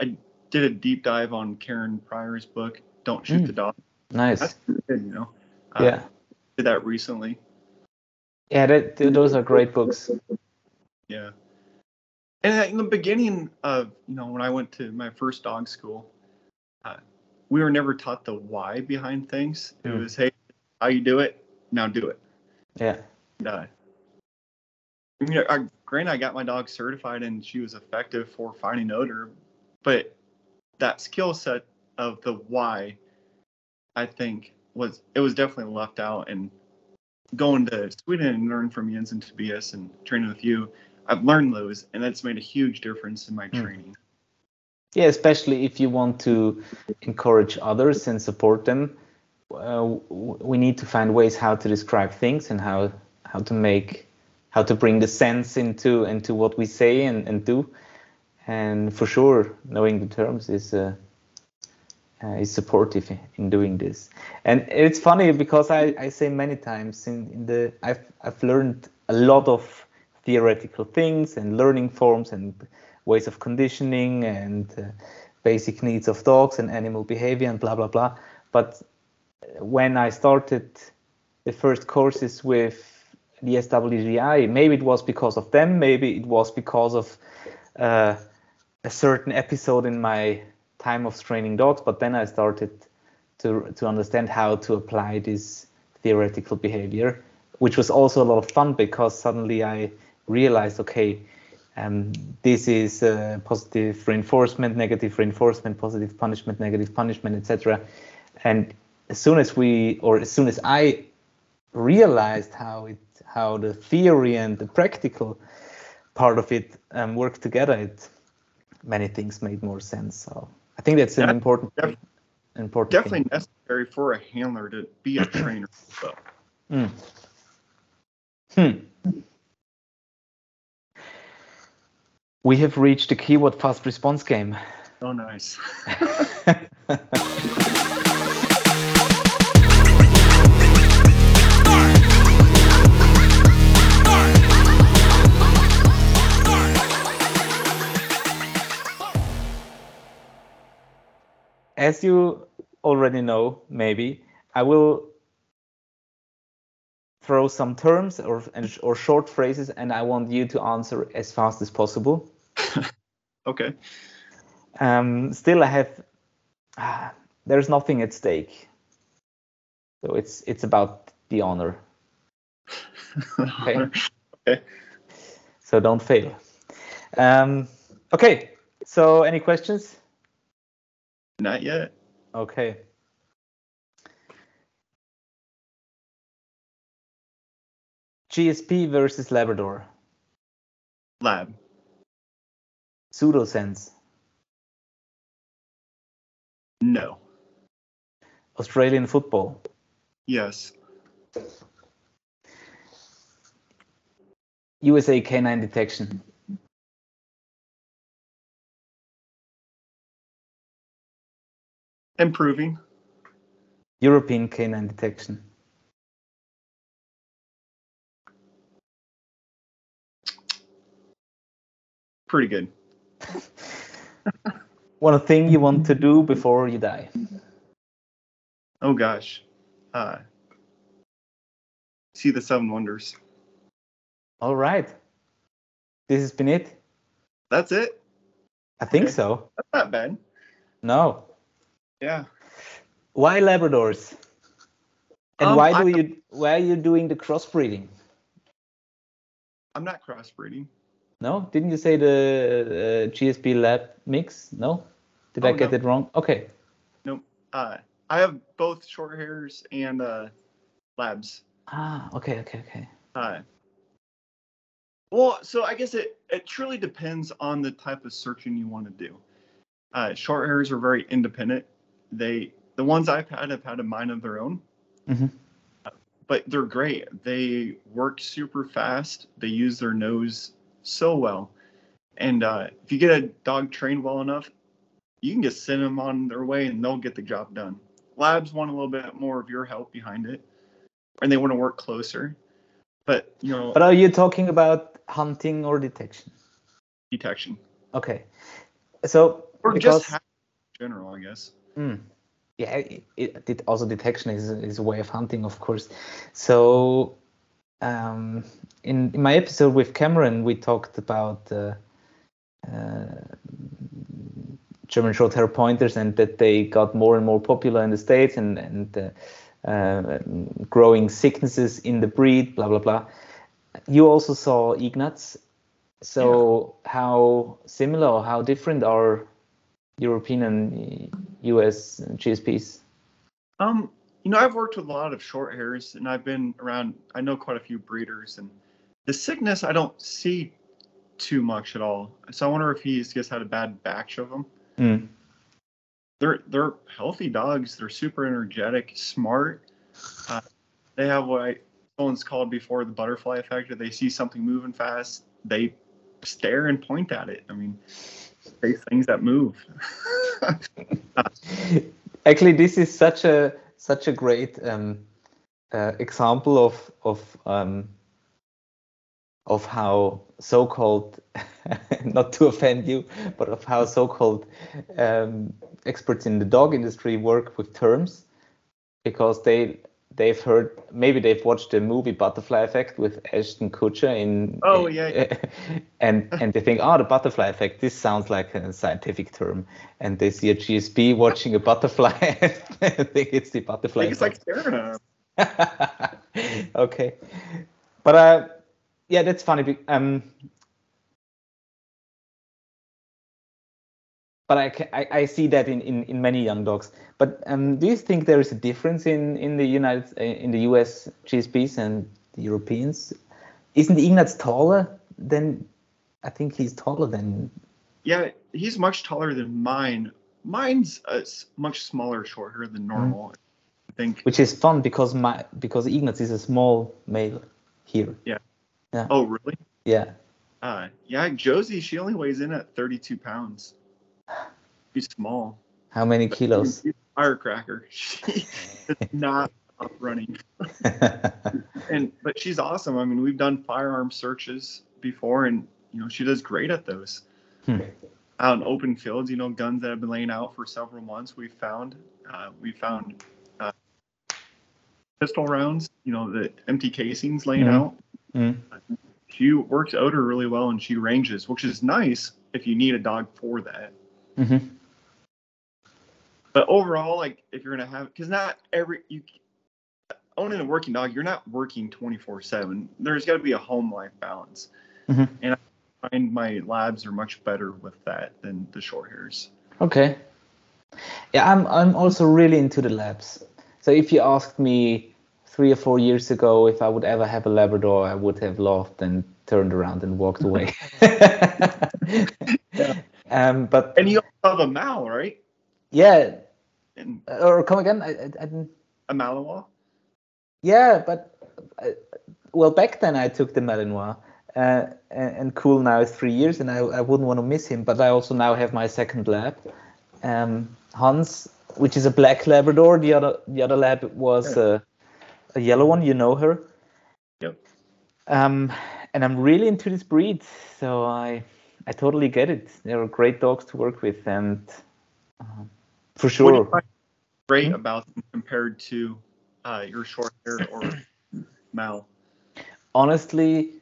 I did a deep dive on Karen Pryor's book, Don't Shoot Mm. the Dog. nice That's good, you know. Uh, yeah Did that recently. yeah that, th- those are great books Yeah. And in the beginning of, you know, when I went to my first dog school, uh, we were never taught the why behind things. It Mm. was, hey, how you do it, now do it. yeah And, uh, I mean, I, granted, I got my dog certified and she was effective for finding odor, but that skill set of the why, I think, was it was definitely left out. And going to Sweden and learning from Jens and Tobias and training with you, I've learned those, and that's made a huge difference in my Mm. training. Yeah, especially if you want to encourage others and support them, uh, we need to find ways how to describe things and how how to make how to bring the sense into into what we say and, and do. And for sure, knowing the terms is uh, uh, is supportive in doing this. And it's funny because I, I say many times in, in the I've I've learned a lot of theoretical things and learning forms and ways of conditioning and uh, basic needs of dogs and animal behavior and blah blah blah. But when I started the first courses with the SWGI, maybe it was because of them, maybe it was because of uh, a certain episode in my time of training dogs. But then I started to to understand how to apply this theoretical behavior, which was also a lot of fun because suddenly I realized, okay, um, this is uh, positive reinforcement, negative reinforcement, positive punishment, negative punishment, etc. And as soon as we, or as soon as I realized how it, how the theory and the practical part of it um, work together, it many things made more sense. So I think that's an important, def- important. Definitely necessary for a handler to be a trainer. So. Thing. Hmm. We have reached the keyword fast response game. Oh, nice. As you already know, maybe I will throw some terms or or short phrases, and I want you to answer as fast as possible. Okay. Um, still, I have ah, there's nothing at stake, so it's it's about the honor. Okay. Okay. So don't fail. Um, okay. So any questions? Not yet. Okay. GSP versus Labrador. Lab. Pseudo scents. No. Australian football. Yes. USA canine detection. Improving. European canine detection. Pretty good. one thing you want to do before you die? Oh gosh. Uh, see the seven wonders. All right. This has been it. That's it. I think Okay. so. That's not bad. No. Yeah. Why Labradors? And Um, why I- do you why are you doing the crossbreeding? I'm not crossbreeding. No, didn't you say the uh, GSP lab mix? No, did I Oh, get no. it wrong? Okay, Uh, I have both short hairs and uh, labs. ah, okay, okay, okay. Uh, well, so I guess it, it truly depends on the type of searching you want to do. Uh, short hairs are very independent. They the ones I've had have had a mind of their own, Mhm. but they're great. They work super fast. They use their nose so well, and uh, if you get a dog trained well enough, you can just send them on their way and they'll get the job done. Labs want a little bit more of your help behind it, and they want to work closer. But you know, But are you talking about hunting or detection? detection Okay, so or because just in general, I guess. Mm. Yeah, it, it, also detection is, is a way of hunting, of course. So, um, in, in my episode with Cameron, we talked about uh, uh, German short hair pointers and that they got more and more popular in the States and, and uh, uh, growing sicknesses in the breed, blah, blah, blah. You also saw Ignatz. So, how similar or how different are European and US GSPs? Um, you know, I've worked with a lot of short hairs, and I've been around. I know quite a few breeders, and the sickness I don't see too much at all. So I wonder if he's just had a bad batch of them. Mm. They're they're healthy dogs. They're super energetic, smart. Uh, they have what I, someone's called before the butterfly effect. If they see something moving fast, they stare and point at it. I mean, they things that move. Actually, this is such a such a great um, uh, example of of um, of how so-called not to offend you, but of how so-called um, experts in the dog industry work with terms, because they they've heard maybe they've watched the movie Butterfly Effect with Ashton Kutcher in Oh, yeah. and and they think oh the butterfly effect this sounds like a scientific term and they see a GSP watching a butterfly and think it's the I butterfly think it's like effect. at 'em. okay but uh yeah that's funny um but I, I, I see that in, in, in many young dogs. But um, do you think there is a difference in, in the United uh, in the US GSPs and the Europeans? Isn't Ignatz taller than? I think he's taller than. Yeah, he's much taller than mine. Mine's a s- much smaller, shorter than normal. I think. Which is fun because my because Ignatz is a small male here. Yeah. Oh, really? Yeah. Uh, yeah, Josie, she only weighs in at 32 pounds. She's small. How many kilos? She's a Firecracker. She is not up running. And but she's awesome. I mean, we've done firearm searches before, and you know she does great at those. Hmm. Out in open fields, you know, guns that have been laying out for several months. We found, uh, we found uh, pistol rounds. You know, the empty casings laying Mhm. out. Mm. She works odor really well, and she ranges, which is nice if you need a dog for that. hmm But overall, like if you're gonna have, because not every you owning a working dog, you're not working 24 seven. There's got to be a home life balance, Mhm. and I find my labs are much better with that than the short hairs. Okay. Yeah, I'm I'm also really into the labs. So if you asked me three or four years ago if I would ever have a Labrador, I would have laughed and turned around and walked away. Um, but And you also have a Mal, right? yeah, And or come again? I, I, I didn't. a Malinois. Yeah, but uh, well, back then I took the Malinois, uh, and, and Cool now is three years, and I, I wouldn't want to miss him. But I also now have my second lab, um, Hans, which is a black Labrador. The other the other lab was Yeah. uh, a yellow one. You know her. Yep. Um, and I'm really into this breed, so I I totally get it. They're great dogs to work with, and Uh, for sure. great Hmm? about them compared to uh, your short hair or Mal? honestly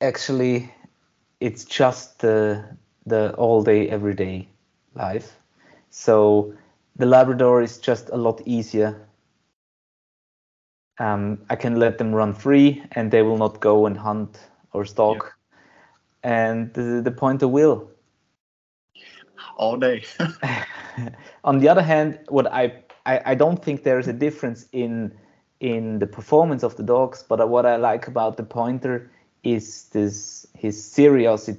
actually it's just the the all day everyday life so the labrador is just a lot easier um, i can let them run free and they will not go and hunt or stalk and the, the pointer will All day. on the other hand, what I, I I don't think there is a difference in in the performance of the dogs, but what I like about the pointer is this his seriousness.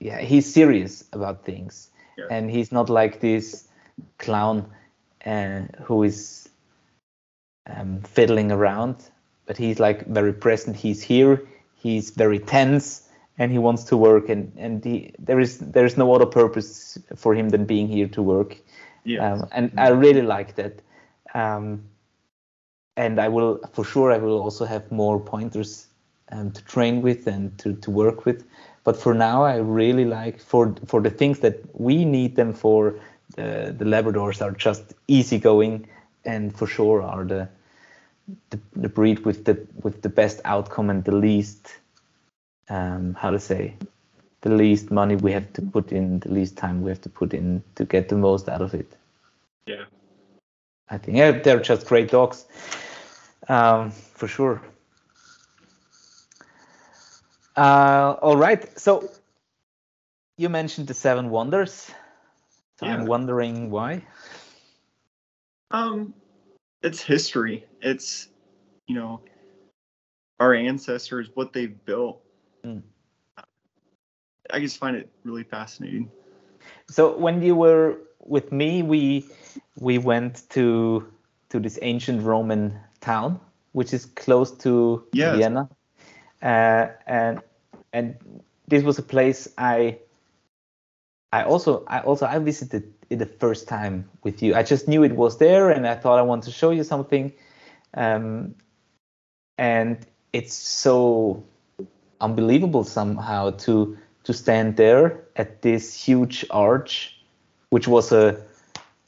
yeah he's serious about things, Yeah. and he's not like this clown uh, who is um, fiddling around, but he's like very present. He's here. He's very tense, and he wants to work. And and he, there is there is no other purpose for him than being here to work. yeah. Um, and I really like that. Um, and I will, for sure, I will also have more pointers um, to train with and to, to work with. But for now, I really like for for the things that we need them for. The the Labradors are just easygoing, and for sure are the the, the breed with the with the best outcome and the least um, how to say the least money we have to put in, the least time we have to put in to get the most out of it. Yeah. I think yeah, they're just great dogs, um, for sure. Uh, all right, so you mentioned the seven wonders. So I'm wondering why. Um, it's history. It's you know our ancestors, what they've built. Mm. I just find it really fascinating. So when you were with me, we we went to to this ancient Roman town, which is close to Yes. Vienna, uh, and and this was a place I I also I also I visited it the first time with you. I just knew it was there, and I thought I want to show you something, um, and it's so unbelievable somehow to to stand there at this huge arch, which was a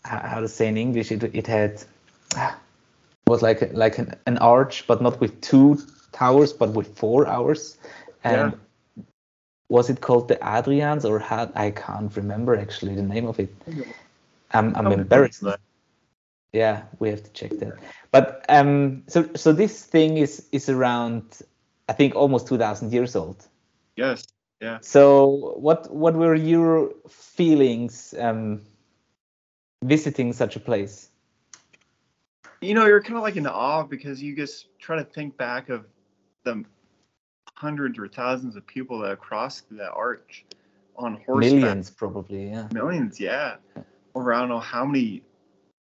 how to say in English it it had was like like an, an arch, but not with two towers, but with four hours, and Yeah. was it called the Adrians or had I can't remember actually the name of it. I'm I'm embarrassed. Yeah, we have to check that. But um, so so this thing is is around I think almost 2,000 years old. Yes. Yeah. So what what were your feelings um, visiting such a place? You know, you're kind of like in awe because you just try to think back of the hundreds or thousands of people that crossed that arch on horseback. Millions probably, yeah. Millions, yeah. Over I don't know how many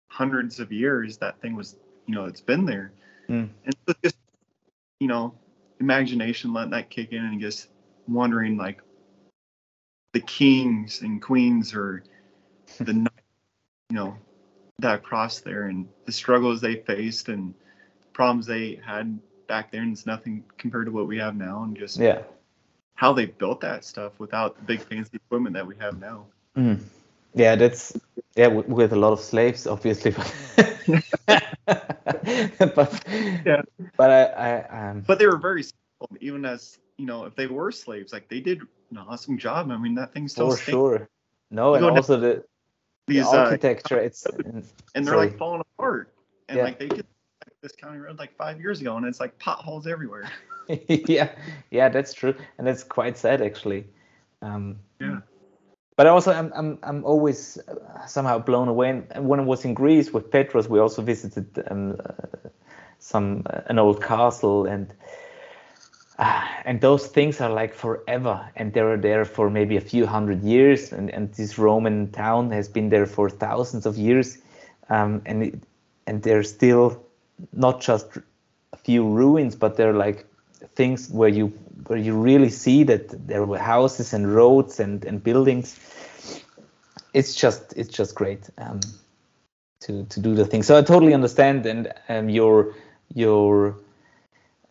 hundreds of years that thing was, you know, it's been there. Mm. And so just, you know, imagination letting that kick in and just wondering like the kings and queens or the, you know, that crossed there and the struggles they faced and problems they had back there. And it's nothing compared to what we have now and just Yeah. how they built that stuff without the big fancy equipment that we have now. Mm. Yeah, that's yeah with a lot of slaves, obviously. But, but Yeah. but I, I um, But they were very simple, even as you know, if they were slaves, like they did an awesome job. I mean, that thing still for stands. sure. No, You and also the, the These, uh, architecture. It's and they're sorry. like falling apart. And Yeah. like they did this county road like five years ago, and it's like potholes everywhere. yeah, yeah, that's true, and that's quite sad actually. Um, Yeah. But also, I'm I'm I'm always uh, somehow blown away. And- when I was in Greece with Petros, we also visited um, uh, some uh, an old castle, and uh, and those things are like forever, and they were there for maybe a few hundred years, and and this Roman town has been there for thousands of years, um, and it, and they're still not just a few ruins, but they're like things where you where you really see that there were houses and roads and, and buildings. It's just it's just great um, to to do the thing. So I totally understand and um, your your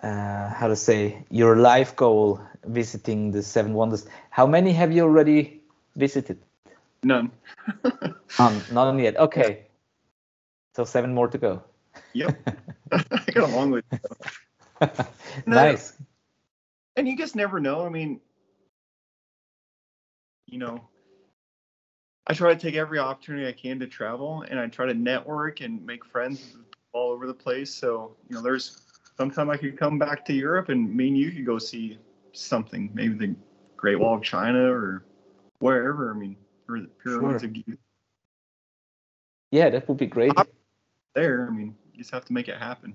uh, how to say your life goal visiting the seven wonders. How many have you already visited? None. um, none yet. Okay, so seven more to go. Yep. I got a long way to go. nice. And you just never know. I mean, you know, I try to take every opportunity I can to travel and I try to network and make friends all over the place. So, you know, there's sometime I could come back to Europe and me and you could go see something, maybe the Great Wall of China or wherever. I mean, or the pyramids Sure. of Giza Yeah, that would be great. there. I mean, you just have to make it happen.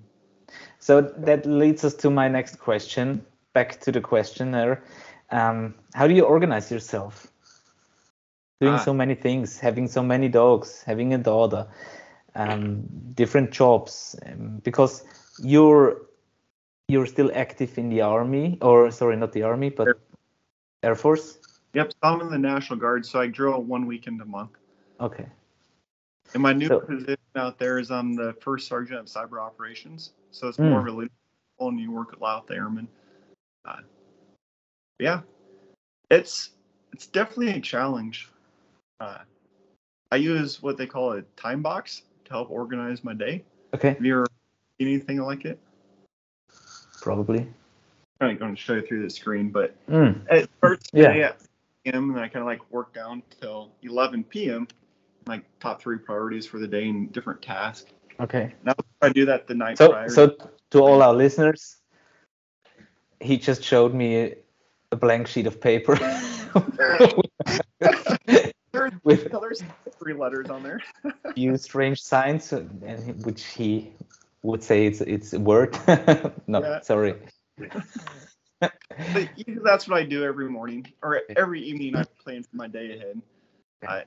So that leads us to my next question. Back to the questionnaire. Um, how do you organize yourself? Doing Ah. so many things, having so many dogs, having a daughter, um, different jobs, um, because you're you're still active in the army, or sorry, not the army, but Air- Force. Yep, so I'm in the National Guard, so I drill one weekend a month. Okay. And my new So- position out there is I'm the first sergeant of cyber operations. So it's more of a leadership role, and you work with a lot with the. Uh, yeah, it's it's definitely a challenge. Uh, I use what they call a time box to help organize my day. Okay. Have you ever seen anything like it? Probably. I'm going to show you through the screen, but Mm. it starts Yeah. at p.m. and I kind of like work down till 11 p.m. Like top three priorities for the day and different tasks. Okay. Now I do that the night So, prior. so to all our listeners, he just showed me a blank sheet of paper with colors, three letters on there. few strange signs, and which he would say it's it's a word. no, Yeah. sorry. That's what I do every morning or every evening. I plan for my day ahead. Uh,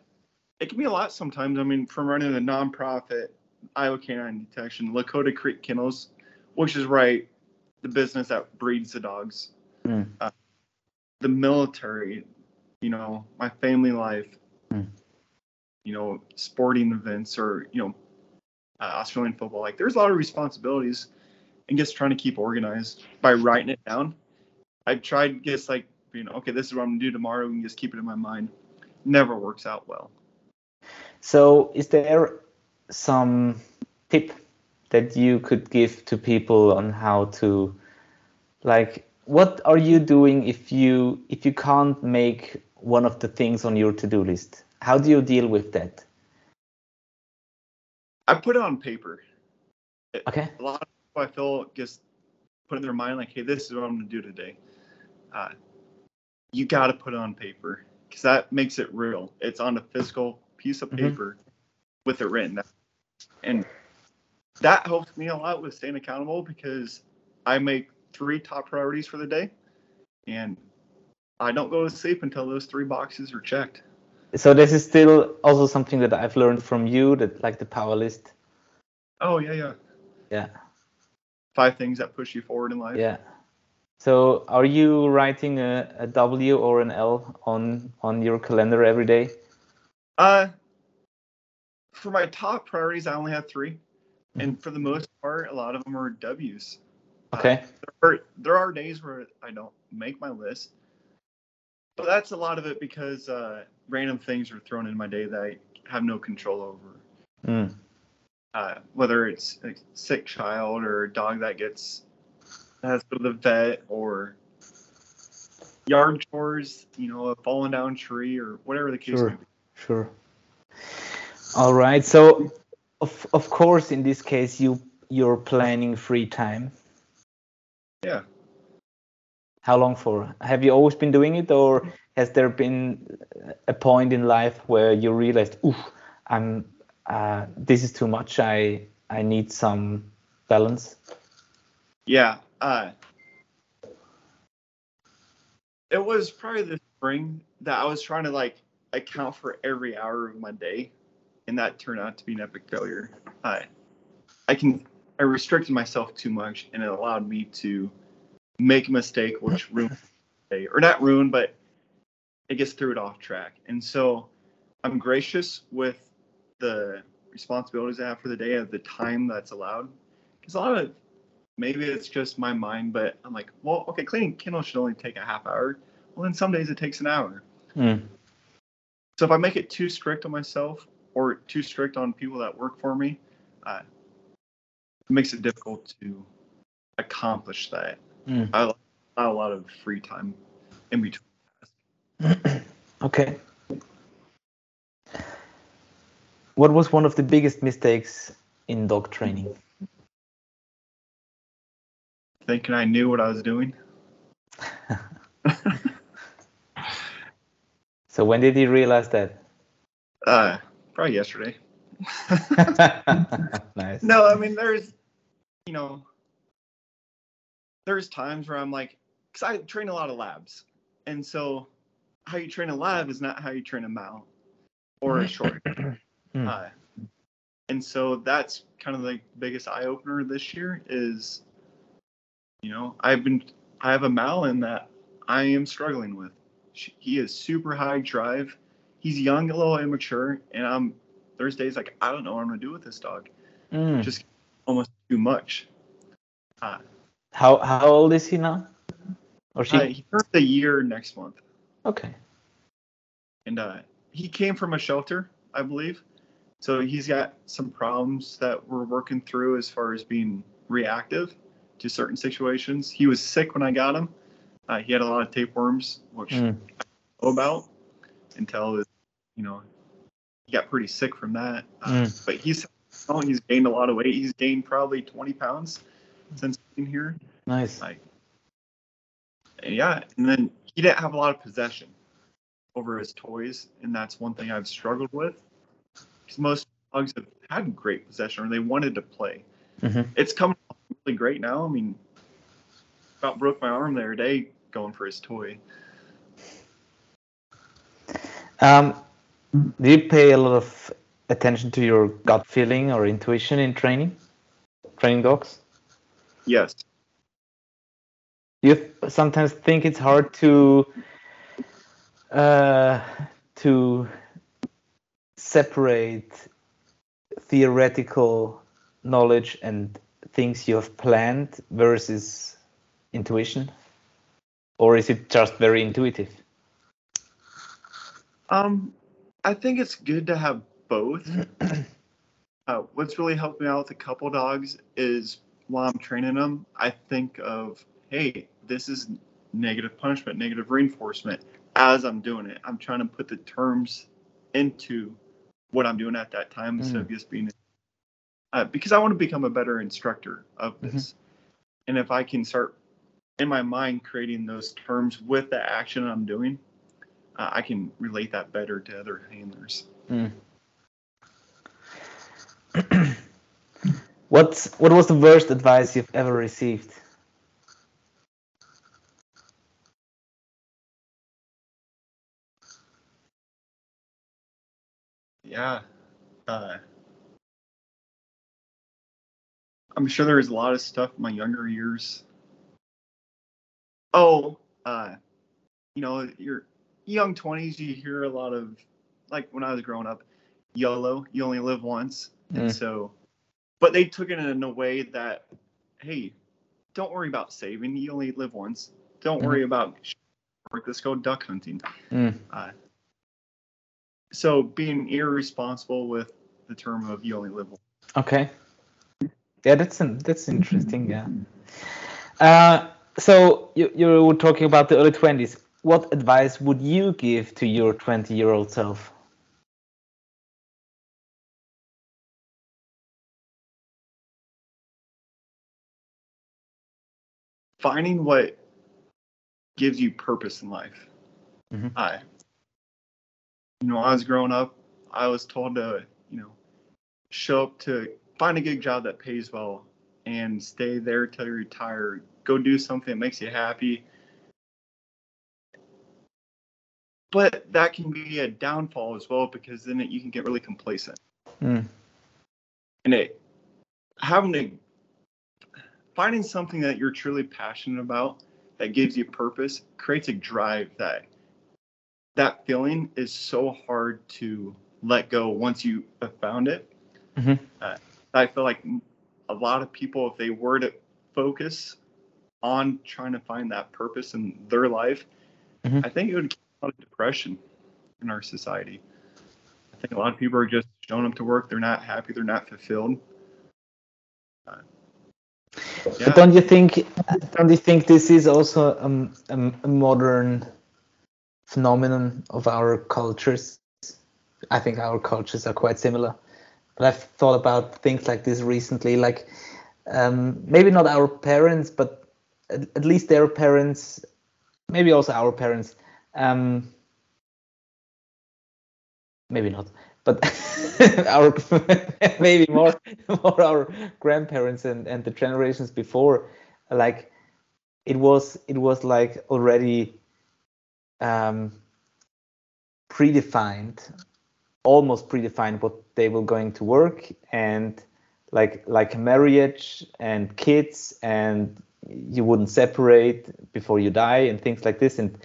it can be a lot sometimes. I mean, from running a nonprofit, Iowa Canine Detection, Lakota Creek Kennels, which is right, the business that breeds the dogs, Mm. uh, the military, you know, my family life, Mm. you know, sporting events or, you know, uh, Australian football. Like, there's a lot of responsibilities and just trying to keep organized by writing it down. I've tried just like, you know, okay, this is what I'm gonna do tomorrow and just keep it in my mind. Never works out well. So, is there some tip that you could give to people on how to, like, what are you doing if you if you can't make one of the things on your to-do list? How do you deal with that? I put it on paper. Okay. A lot of people I feel just put in their mind like, hey, this is what I'm gonna do today. Uh, you got to put it on paper because that makes it real. It's on a physical piece of Mhm. paper with it written, down. And that helps me a lot with staying accountable because I make three top priorities for the day, and I don't go to sleep until those three boxes are checked. So this is still also something that I've learned from you, that like the power list. Oh yeah, yeah. Yeah. Five things that push you forward in life. Yeah. So are you writing a, a W or an L on on your calendar every day? Uh, for my top priorities, I only have three, and for the most part, a lot of them are W's. Uh, Okay. there, are, there are days where I don't make my list, but that's a lot of it because uh, random things are thrown in my day that I have no control over. Mm. Uh, whether it's a sick child or a dog that gets has to the vet or yard chores, you know, a fallen down tree or whatever the case Sure. may be. Sure. All right. So of of course in this case you you're planning free time. Yeah. How long for? Have you always been doing it or has there been a point in life where you realized, ooh, I'm uh, this is too much. I I need some balance. Yeah. Uh, it was probably the spring that I was trying to like account for every hour of my day, and that turned out to be an epic failure. I, I can I restricted myself too much, and it allowed me to make a mistake, which ruined or not ruined, but it gets threw it off track. And so I'm gracious with the responsibilities I have for the day of the time that's allowed, because a lot of maybe it's just my mind, but I'm like, well, okay, cleaning kennel should only take a half hour. Well, then some days it takes an hour. Mm. So if I make it too strict on myself or too strict on people that work for me, uh, it makes it difficult to accomplish that. Mm. I allow a lot of free time in between. tasks. Okay. What was one of the biggest mistakes in dog training? Thinking I knew what I was doing. So when did you realize that? Uh, probably yesterday. nice. No, I mean, there's, you know, there's times where I'm like, because I train a lot of labs. And so how you train a lab is not how you train a mount or a short. Uh, and so that's kind of the biggest eye opener this year is, you know, I've been, I have a Malin that I am struggling with. She- He is super high drive. He's young, a little immature, and I'm there's days like I don't know what I'm gonna do with this dog. Mm. Just almost too much. Uh, How how old is he now? Or she? uh, he turns a year next month, Okay. and uh, he came from a shelter, I believe. So he's got some problems that we're working through as far as being reactive to certain situations. He was sick when I got him. Uh, he had a lot of tapeworms, which Mm. know about until you know he got pretty sick from that. Uh, Mm. But he's oh, he's gained a lot of weight. He's gained probably 20 pounds since being here. Nice. Like, and yeah, and then he didn't have a lot of possession over his toys, and that's one thing I've struggled with. Because most dogs have had great possession, or they wanted to play. hmm It's coming really great now. I mean, about broke my arm the other day going for his toy. Um, do you pay a lot of attention to your gut feeling or intuition in training, training dogs? Yes. You sometimes think it's hard to uh, to separate theoretical knowledge and things you have planned versus intuition, or is it just very intuitive? Um, I think it's good to have both. uh, what's really helped me out with a couple dogs is while I'm training them, I think of, hey, this is negative punishment, negative reinforcement. As I'm doing it, I'm trying to put the terms into what I'm doing at that time instead of just being, uh, because I want to become a better instructor of this. And if I can start in my mind creating those terms with the action I'm doing, uh, I can relate that better to other handlers. Mm. What's what was the worst advice you've ever received? Yeah. Uh, I'm sure there was a lot of stuff in my younger years. Oh, uh, you know, your young 20s, you hear a lot of, like when I was growing up, YOLO, you only live once. And Mm. so, but they took it in a way that, hey, don't worry about saving. You only live once. Don't worry about, let's go duck hunting. Mm. Uh, so being irresponsible with the term of you only live once. Okay. Yeah, that's an, that's interesting. Yeah. Uh, so you you were talking about the early twenties. What advice would you give to your twenty-year-old self? Finding what gives you purpose in life. Mhm. I, you know, I was growing up, I was told to, you know, show up to find a good job that pays well and stay there till you retire. Go do something that makes you happy. But that can be a downfall as well because then it, you can get really complacent. Mm. and it having to finding something that you're truly passionate about that gives you purpose creates a drive that that feeling is so hard to let go once you have found it Mhm. uh, i feel like a lot of people if they were to focus on trying to find that purpose in their life, Mhm. I think it would lot of depression in our society. I think a lot of people are just showing up to work, they're not happy, they're not fulfilled. Uh, yeah. But don't you think? Don't you think this is also um, a, a modern phenomenon of our cultures? I think our cultures are quite similar. But I've thought about things like this recently, like um, maybe not our parents, but at, at least their parents, maybe also our parents. Um, maybe not, but our maybe more more our grandparents and, and the generations before, like it was it was like already um, predefined, almost predefined what they were going to work and like like marriage and kids and you wouldn't separate before you die and things like this. And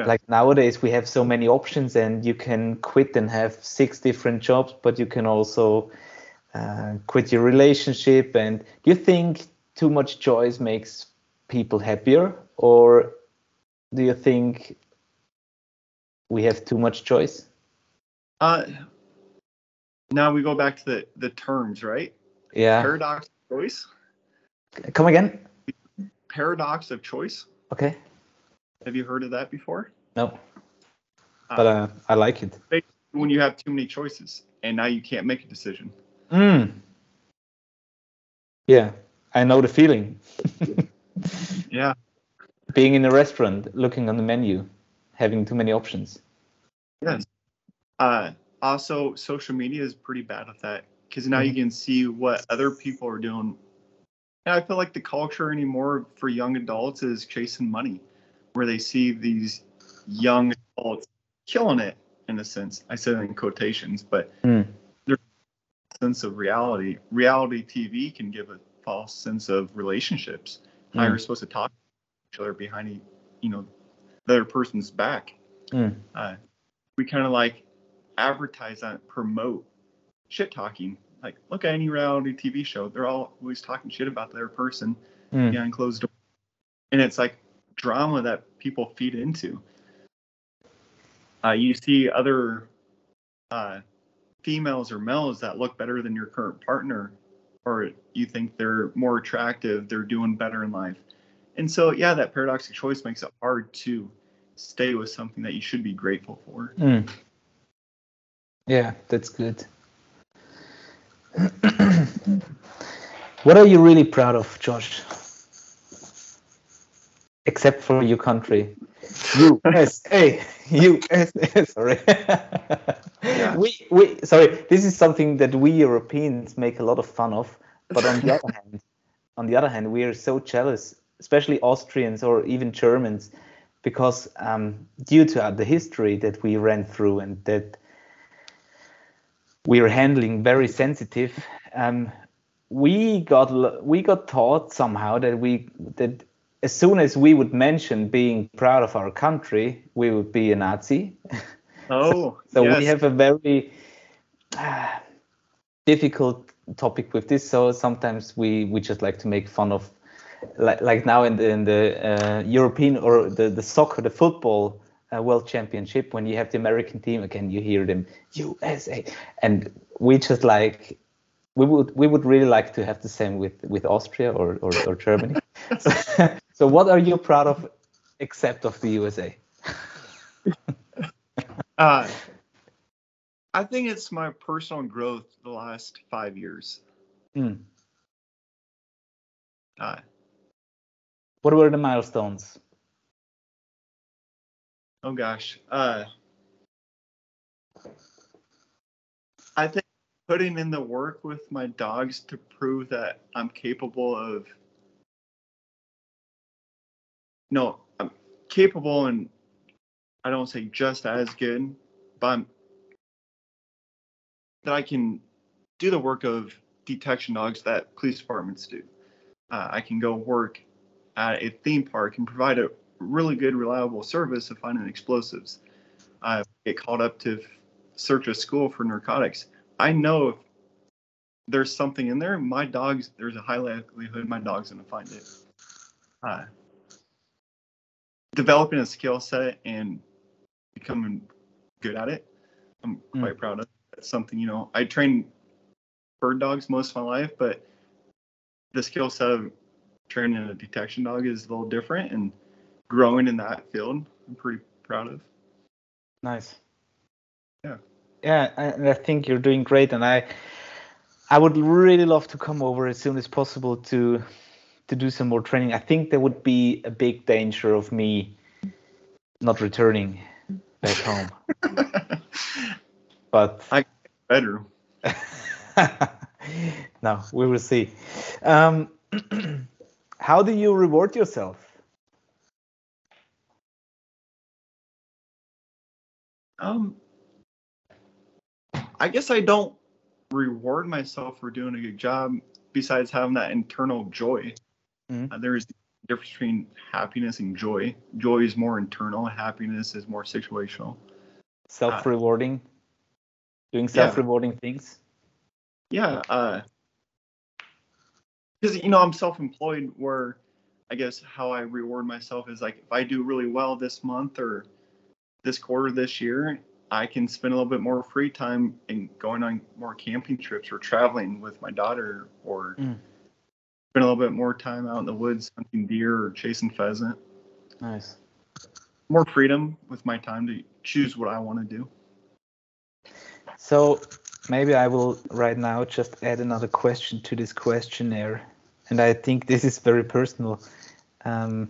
Yeah. like nowadays we have so many options and you can quit and have six different jobs but you can also uh, quit your relationship and do you think too much choice makes people happier or do you think we have too much choice Uh, now we go back to the, the terms, right? yeah Paradox of choice. come again Paradox of choice. okay Have you heard of that before? no but uh, i like it When you have too many choices and now you can't make a decision. mm. yeah i know the feeling Yeah. being in a restaurant looking on the menu having too many options Yes. Uh, also, social media is pretty bad at that because now you can see what other people are doing. And I feel like the culture anymore for young adults is chasing money, where they see these young adults killing it in a sense. I said in quotations, but Mm. there's a sense of reality. Reality TV can give a false sense of relationships. How Mm. you're supposed to talk to each other behind, you know, the other person's back Mm. uh, we kind of like advertise that, promote shit talking. Like, look at any reality TV show; they're all always talking shit about their person Mm. behind closed doors, and it's like drama that people feed into. Uh, you see other uh, females or males that look better than your current partner, or you think they're more attractive, they're doing better in life, and so yeah, that paradox of choice makes it hard to stay with something that you should be grateful for. Mm. Yeah, that's good. what are you really proud of, Josh? Except for your country. USA. USA. Sorry. We we sorry, this is something that we Europeans make a lot of fun of, but on the other hand, on the other hand, we are so jealous, especially Austrians or even Germans, because um, due to uh, the history that we ran through and that we are handling very sensitive, um, we got we got taught somehow that we that as soon as we would mention being proud of our country, we would be a Nazi. Oh, So yes. we have a very uh, difficult topic with this. So sometimes we we just like to make fun of, like like now in the in the uh, European or the the soccer, the football uh, World Championship, when you have the American team again, you hear them USA, and we just like. We would we would really like to have the same with with Austria or or, or Germany. so, so what are you proud of, except of the USA? Uh, I think it's my personal growth the last five years. Hmm. Uh, What were the milestones? oh gosh. Uh, I think putting in the work with my dogs to prove that I'm capable of. No, I'm capable and I don't say just as good, but I'm, that I can do the work of detection dogs that police departments do. Uh, I can go work at a theme park and provide a really good, reliable service of finding explosives. I get called up to search a school for narcotics. I know if there's something in there, my dog's there's a high likelihood my dog's gonna find it. Uh, developing a skill set and becoming good at it, I'm Mm. quite proud of. It's something you know I trained bird dogs most of my life, but the skill set of training a detection dog is a little different, and growing in that field, I'm pretty proud of. Nice. Yeah. Yeah, and I think you're doing great, and I, I would really love to come over as soon as possible to, to do some more training. I think there would be a big danger of me not returning back home, but I better. no, we will see. Um, how do you reward yourself? Um, I guess I don't reward myself for doing a good job besides having that internal joy. Mhm. Uh, there's a difference between happiness and joy. Joy is more internal, happiness is more situational. Self-rewarding, doing self-rewarding things. Yeah, uh, because you know I'm self-employed, where I guess how I reward myself is like if I do really well this month or this quarter this year, I can spend a little bit more free time and going on more camping trips or traveling with my daughter or Mm. Spend a little bit more time out in the woods hunting deer or chasing pheasant. Nice. More freedom with my time to choose what I want to do. So maybe I will right now just add another question to this questionnaire, and I think this is very personal. Um,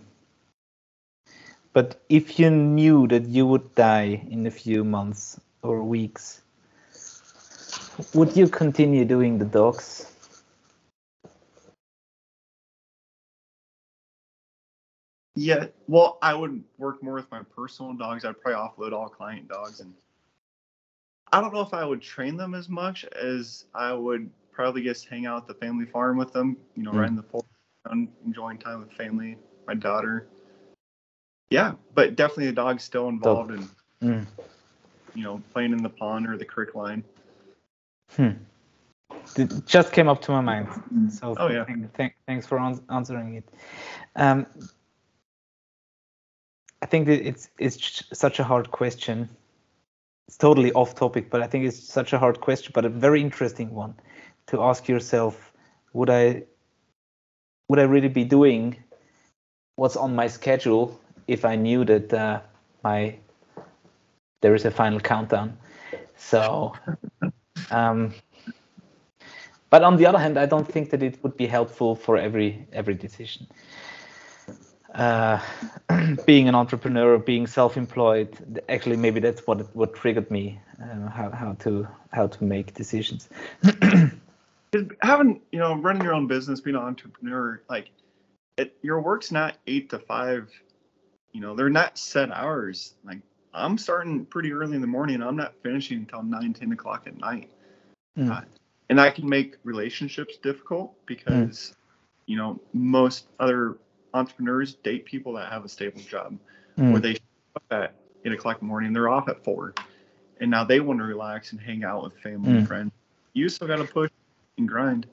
but if you knew that you would die in a few months or weeks, would you continue doing the dogs? Yeah, well, I would work more with my personal dogs. I'd probably offload all client dogs, and I don't know if I would train them as much as I would probably just hang out at the family farm with them. You know, Mm. riding the pole, enjoying time with family, my daughter. Yeah, but definitely the dog's still involved in Mm. you know playing in the pond or the creek line. Hmm. It just came up to my mind. So Oh, yeah. thank- thank- thanks for ans- answering it. Um, I think that it's it's such a hard question. It's totally off topic, but I think it's such a hard question, but a very interesting one to ask yourself: Would I would I really be doing what's on my schedule if I knew that uh, my there is a final countdown? So. Um, but on the other hand, I don't think that it would be helpful for every every decision. Uh, being an entrepreneur, being self-employed, actually, maybe that's what what triggered me uh, how how to how to make decisions. having you know running your own business being an entrepreneur like it your work's not eight to five you know they're not set hours like i'm starting pretty early in the morning and i'm not finishing until 9 10 o'clock at night Mm. Uh, and that can make relationships difficult because you know most other entrepreneurs date people that have a stable job Mm. where they up at 8 o'clock in the morning they're off at 4 and now they want to relax and hang out with family Mm. and friends you still got to push and grind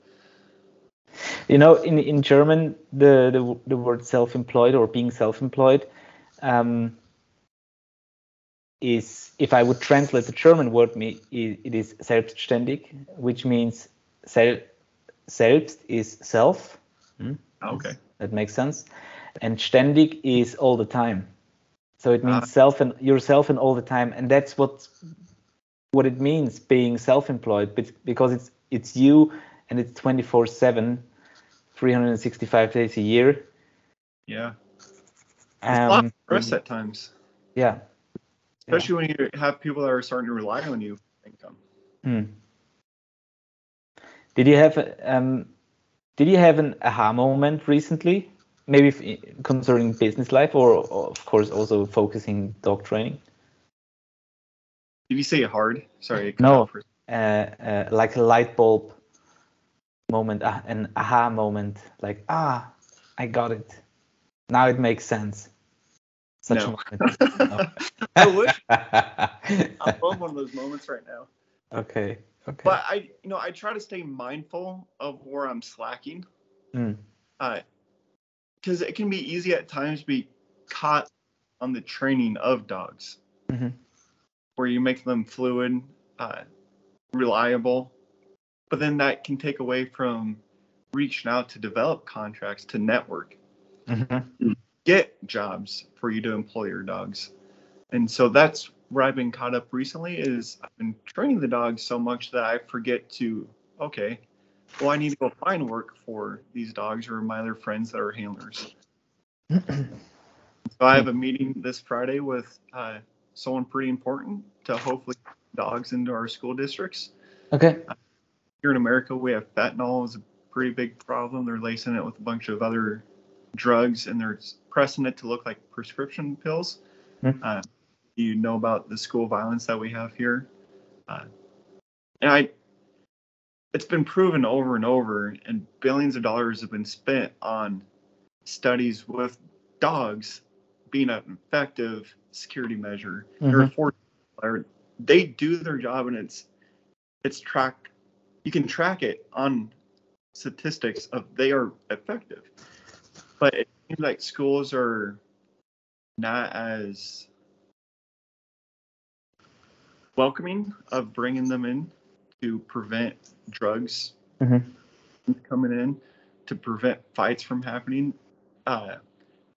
You know, in in German, the the, the word self-employed or being self-employed um, is, if I would translate the German word, me it, is selbstständig, which means sel, selbst is self. okay That makes sense. And ständig is all the time. So it means Ah. self and yourself and all the time, and that's what what it means being self-employed, but because it's it's you and it's 24/7, 365 days a year. Yeah. It's a lot Um, of stress at times, yeah. especially when you have people that are starting to rely on you for income. Hmm. Did you have um, did you have an aha moment recently? Maybe concerning business life, or, or of course also focusing dog training. Did you say hard? Sorry. No. uh, uh, like a light bulb moment, uh, an aha moment, like ah, I got it. Now it makes sense. Such No. a moment. I wish I love one of those moments right now. okay, Okay. But I, you know, I try to stay mindful of where I'm slacking. Mm. Uh, because it can be easy at times to be caught on the training of dogs, Mhm. where you make them fluid, uh, reliable, but then that can take away from reaching out to develop contracts to network, Mhm. get jobs for you to employ your dogs, and so that's where I've been caught up recently. Is I've been training the dogs so much that I forget to okay, well I need to go find work for these dogs or my other friends that are handlers. So I have a meeting this Friday with uh, someone pretty important to hopefully get dogs into our school districts. Okay. Here in America, we have fentanyl is a pretty big problem. They're lacing it with a bunch of other drugs, and they're pressing it to look like prescription pills. Hmm. Uh, you know about the school violence that we have here, uh, and I. It's been proven over and over, and billions of dollars have been spent on studies with dogs being an effective security measure. Mhm. or they do their job and it's it's track you can track it on statistics of they are effective. But it seems like schools are not as welcoming of bringing them in to prevent drugs Mhm. coming in to prevent fights from happening. Uh,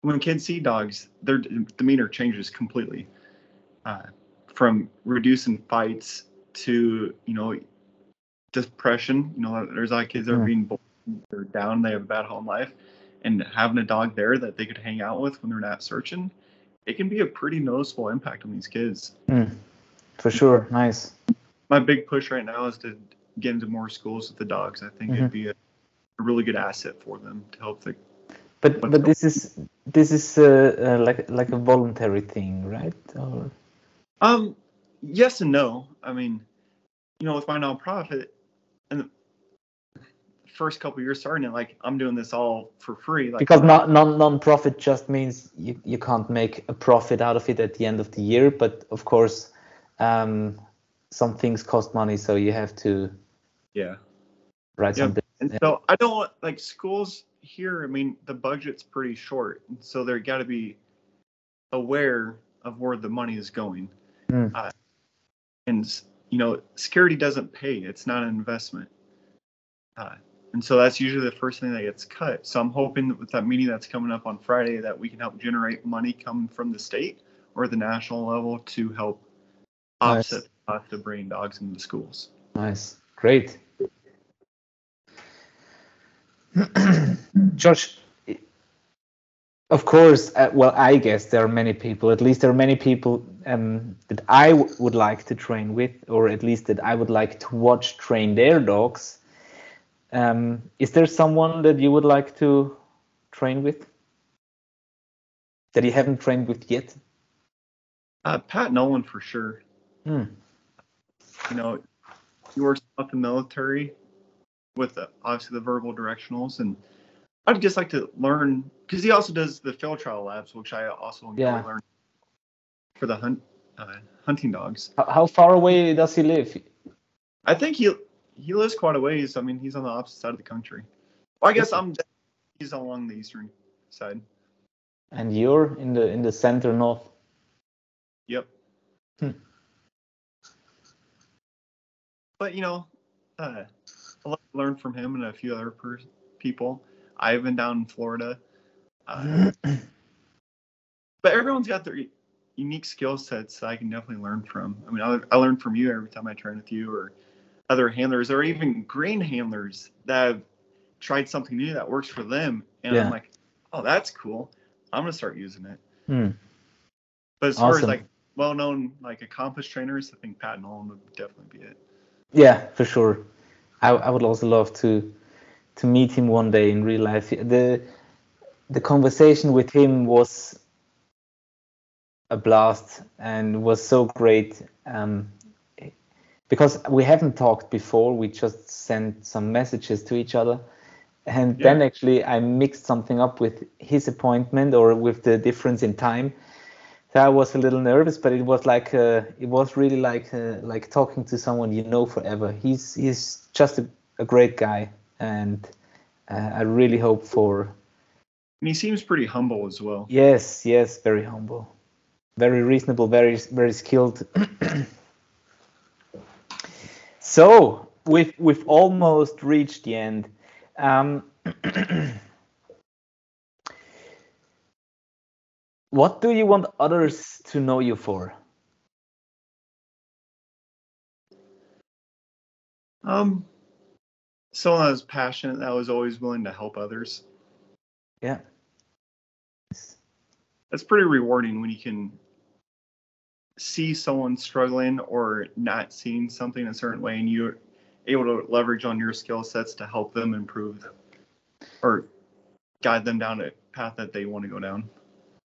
when kids see dogs, their demeanor changes completely. Uh, from reducing fights to you know depression. You know, there's a lot of kids that are Mm. being bullied, they're down, they have a bad home life, and having a dog there that they could hang out with when they're not searching, it can be a pretty noticeable impact on these kids. Mm. For sure. Nice. My big push right now is to get into more schools with the dogs. I think Mhm. it'd be a, a really good asset for them to help the But but this is this is uh, uh, like like a voluntary thing, right? Or Um, yes and no. I mean, you know, with my nonprofit, and the first couple years starting it, like I'm doing this all for free. Like, because non non non-profit just means you, you can't make a profit out of it at the end of the year but of course um, some things cost money so you have to yeah. write Yeah. something And Yeah. so I don't want like schools here. I mean, the budget's pretty short, so they got to be aware of where the money is going. Mm. Uh, and you know, security doesn't pay; it's not an investment. Uh, and so that's usually the first thing that gets cut. So I'm hoping that with that meeting that's coming up on Friday, that we can help generate money coming from the state or the national level to help Nice. offset the cost of bringing dogs into the schools. nice great Josh of course uh, well I guess there are many people at least there are many people um, that I w- would like to train with or at least that I would like to watch train their dogs um, is there someone that you would like to train with that you haven't trained with yet Uh, Pat Nolan for sure. Hmm. You know, he works out the military with the, obviously the verbal directionals, and I'd just like to learn because he also does the field trial labs, which I also enjoy Yeah. learning for the hunt uh, hunting dogs. How, how far away does he live? I think he he lives quite a ways. I mean, he's on the opposite side of the country. Well, I guess I'm he's along the eastern side. And you're in the in the center north. Yep. Hmm. But you know, uh, I learned from him and a few other per- people. I've been down in Florida, uh, but everyone's got their unique skill sets that I can definitely learn from. I mean, I, I learn from you every time I train with you, or other handlers, or even green handlers that have tried something new that works for them, and Yeah. I'm like, oh, that's cool. I'm gonna start using it. Hmm. But as far as like well-known, like accomplished trainers, I think Pat Nolan would definitely be it. Yeah, for sure. I, I would also love to to meet him one day in real life. The the conversation with him was a blast and was so great um, because we haven't talked before. We just sent some messages to each other, and Yeah. then actually I mixed something up with his appointment or with the difference in time. So I was a little nervous, but it was like uh, it was really like uh, like talking to someone you know forever. He's he's just a, a great guy, and uh, I really hope for. And he seems pretty humble as well. Yes, yes, very humble, very reasonable, very very skilled. so we've we've almost reached the end. Um, what do you want others to know you for? Um, someone that was passionate, that was always willing to help others. Yeah. That's pretty rewarding when you can see someone struggling or not seeing something a certain way and you're able to leverage on your skill sets to help them improve or guide them down a path that they want to go down.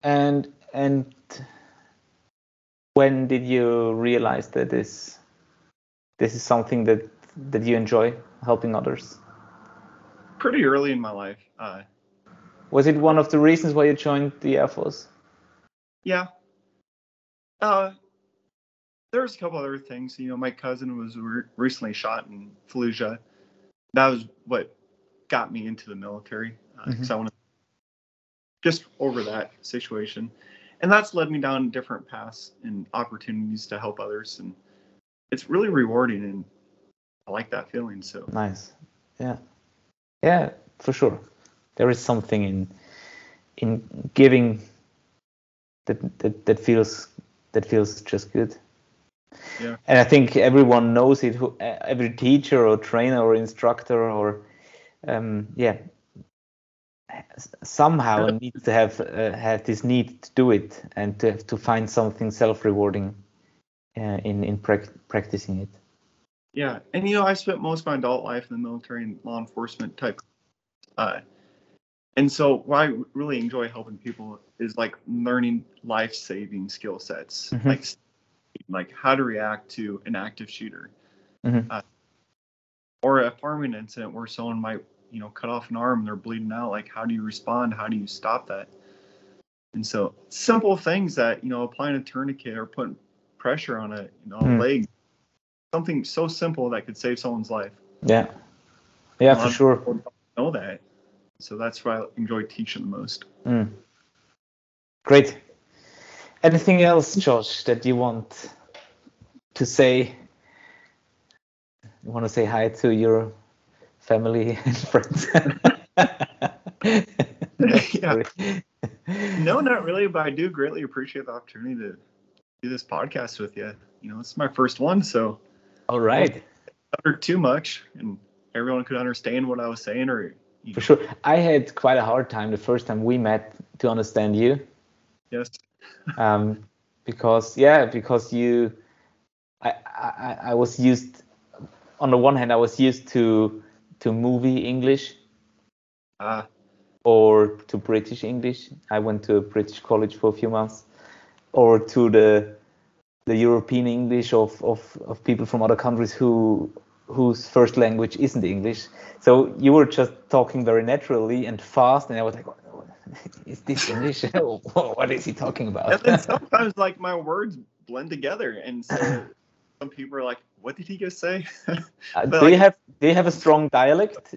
And and when did you realize that this this is something that that you enjoy helping others? Pretty early in my life. Uh, was it one of the reasons why you joined the Air Force? Yeah. Uh, there's a couple other things. You know, my cousin was re- recently shot in Fallujah. That was what got me into the military because uh, mm-hmm. I wanted just over that situation, and that's led me down different paths and opportunities to help others, and it's really rewarding, and I like that feeling. So nice, yeah, yeah, for sure. There is something in in giving that that, that feels that feels just good. Yeah. And I think everyone knows it. Who, every teacher or trainer or instructor or um, yeah, somehow needs to have uh, have this need to do it and to to find something self-rewarding uh, in in pra- practicing it. Yeah, and you know, I spent most of my adult life in the military and law enforcement type. Uh, and so, what I really enjoy helping people is like learning life-saving skill sets, mm-hmm. like like how to react to an active shooter, mm-hmm. uh, or a farming incident where someone might you know cut off an arm and they're bleeding out. Like how do you respond? How do you stop that? And so simple things that you know applying a tourniquet or putting pressure on a you know mm. leg, something so simple that could save someone's life. Yeah, yeah, for sure. Know that, so that's why I enjoy teaching the most. Mm. Great. Anything else, Josh, that you want to say? You want to say hi to your family and friends? yeah. No, not really, but I do greatly appreciate the opportunity to do this podcast with you. You know, it's my first one, so. All right. Not too much, and everyone could understand what I was saying, or. For sure, I had quite a hard time the first time we met to understand you. Yes. um, because yeah, because you, I, I, I was used. On the one hand, I was used to to movie English. Ah. Or to British English. I went to a British college for a few months. Or to the the European English of, of, of people from other countries who whose first language isn't English. So you were just talking very naturally and fast, and I was like, is this English? what is he talking about? and then sometimes like my words blend together, and so some people are like, "What did he just say?" uh, do like, you have do you have a strong dialect?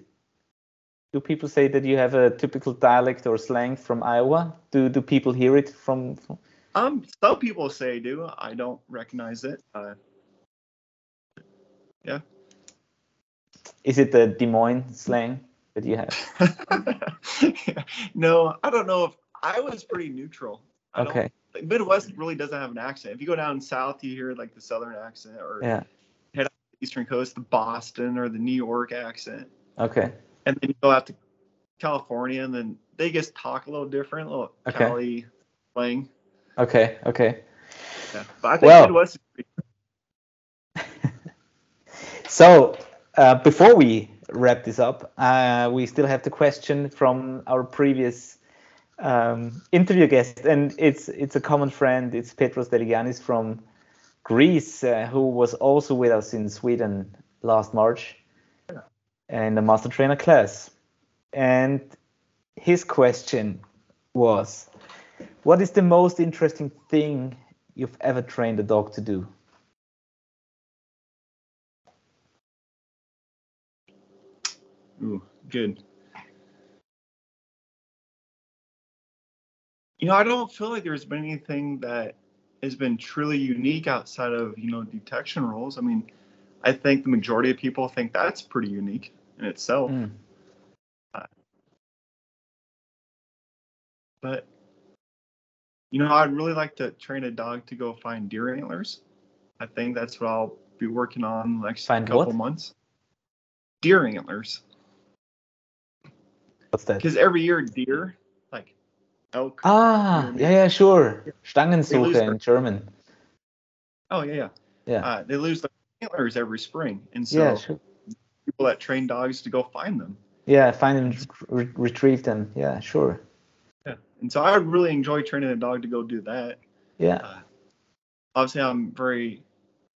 Do people say that you have a typical dialect or slang from Iowa? Do do people hear it from? from... Um, some people say do. I don't recognize it. Uh, yeah. Is it the Des Moines slang? that you have? no, I don't know if I was pretty neutral. I okay. Midwest really doesn't have an accent. If you go down south, you hear like the southern accent, or yeah. Head up the eastern coast, the Boston or the New York accent. Okay. And then you go out to California, and then they just talk a little different, a little okay. Cali slang. Okay. Okay. Yeah, but I think well, Midwest. so uh, before we wrap this up, uh, we still have the question from our previous um, interview guest, and it's it's a common friend. It's Petros Deligiannis from Greece, uh, who was also with us in Sweden last March in the master trainer class. And his question was, What is the most interesting thing you've ever trained a dog to do? Ooh, good. You know, I don't feel like there's been anything that has been truly unique outside of, you know, detection roles. I mean, I think the majority of people think that's pretty unique in itself. Mm. Uh, but, you know, I'd really like to train a dog to go find deer antlers. I think that's what I'll be working on the next Find couple what? months. Deer antlers. What's that? Because every year, deer, elk. Ah, yeah, yeah, sure. lose Stangensuche their- in German. Oh, yeah, yeah. Yeah. Uh, they lose their antlers every spring. And so yeah, sure. people that train dogs to go find them. Yeah, find them, re- retrieve them. Yeah, sure. Yeah. And so I would really enjoy training a dog to go do that. Yeah. Uh, obviously, I'm very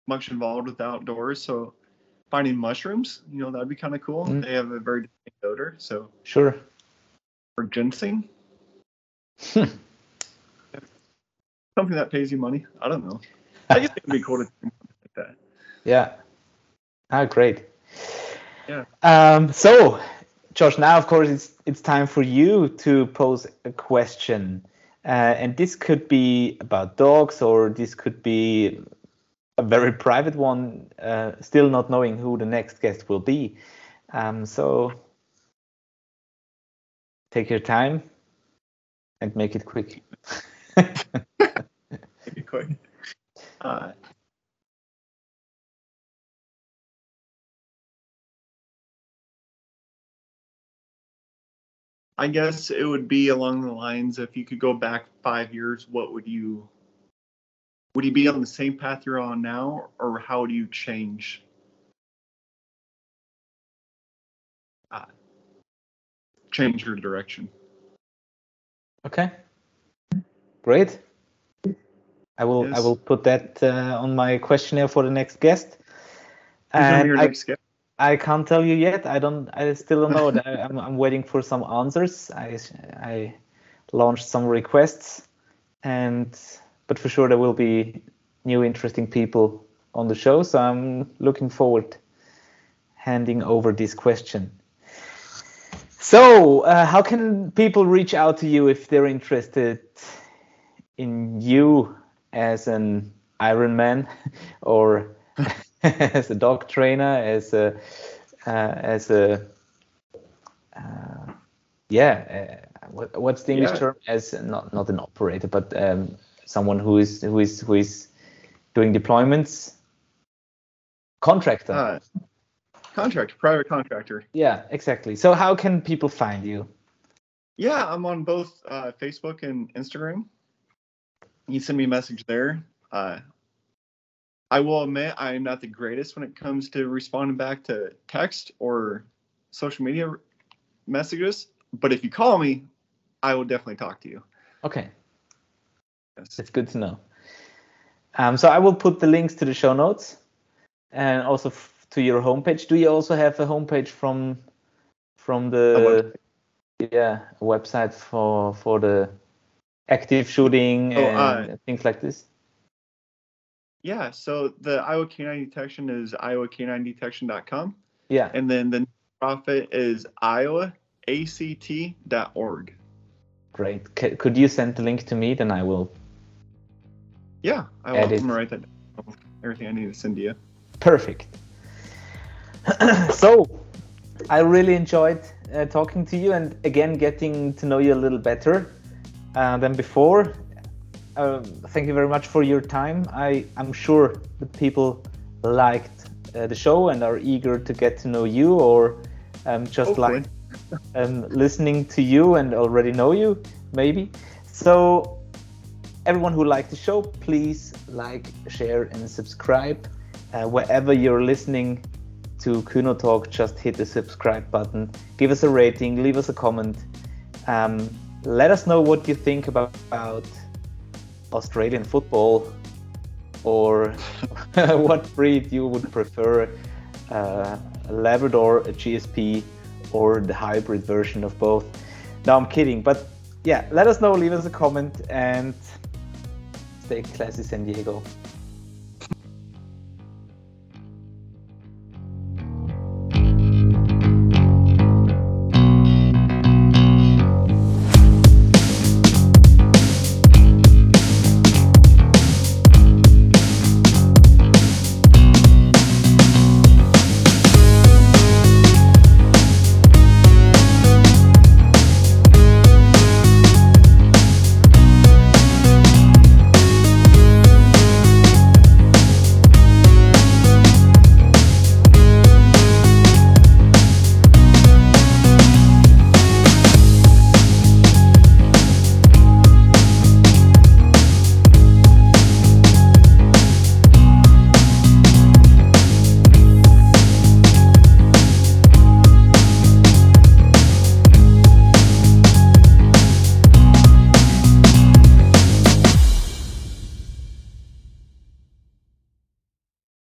much involved with outdoors. So finding mushrooms, you know, that'd be kind of cool. Mm. They have a very distinct odor. So Sure. for ginseng. Something that pays you money. I don't know. I guess be cool to train something like that. Yeah. Ah, great. Yeah. Um, so, Josh, now of course it's it's time for you to pose a question, uh, and this could be about dogs, or this could be a very private one. Uh, still not knowing who the next guest will be. Um, so, take your time and make it quick. Maybe quick. Uh, I guess it would be along the lines if you could go back five years, what would you would you be on the same path you're on now, or how do you change? Uh, change your direction. Okay. Great. I will I will put that uh, on my questionnaire for the next guest. And your I, next guest? I can't tell you yet. I don't. I still don't know. I, I'm I'm waiting for some answers. I I launched some requests, and but for sure there will be new interesting people on the show. So I'm looking forward handing over this question. So, uh, how can people reach out to you if they're interested in you as an Ironman or as a dog trainer, as a uh, as a uh, yeah, uh, what, what's the English Yeah. term? As not not an operator, but um, someone who is who is who is doing deployments. Contractor. Contractor, private contractor. yeah, exactly. So how can people find you? Yeah, I'm on both uh, Facebook and Instagram. You send me a message there. Uh, I will admit I am not the greatest when it comes to responding back to text or social media messages, but if you call me, I will definitely talk to you. Okay. Yes. It's good to know. Um, so I will put the links to the show notes and also to your homepage. Do you also have a homepage from from the yeah website for for the active shooting Oh, and uh, things like this? Yeah, so the Iowa K9 Detection is iowacanine-detection.com, Yeah. and then the profit is iowaact.org. Great. C- could you send the link to me? Then I will. Yeah, I will I'm write that down. Everything I need to send to you. Perfect. so, I really enjoyed uh, talking to you and again getting to know you a little better uh, than before. Um, thank you very much for your time. I, I'm sure the people liked uh, the show and are eager to get to know you or um, just Hopefully. like um, listening to you and already know you, maybe. So, everyone who liked the show, please like, share, and subscribe. Uh, wherever you're listening to Kyno Talk, just hit the subscribe button, give us a rating, leave us a comment. Um, let us know what you think about, about Australian football or what breed you would prefer uh, a Labrador, a GSP, or the hybrid version of both. No, I'm kidding, but yeah, let us know, leave us a comment, and stay classy, San Diego.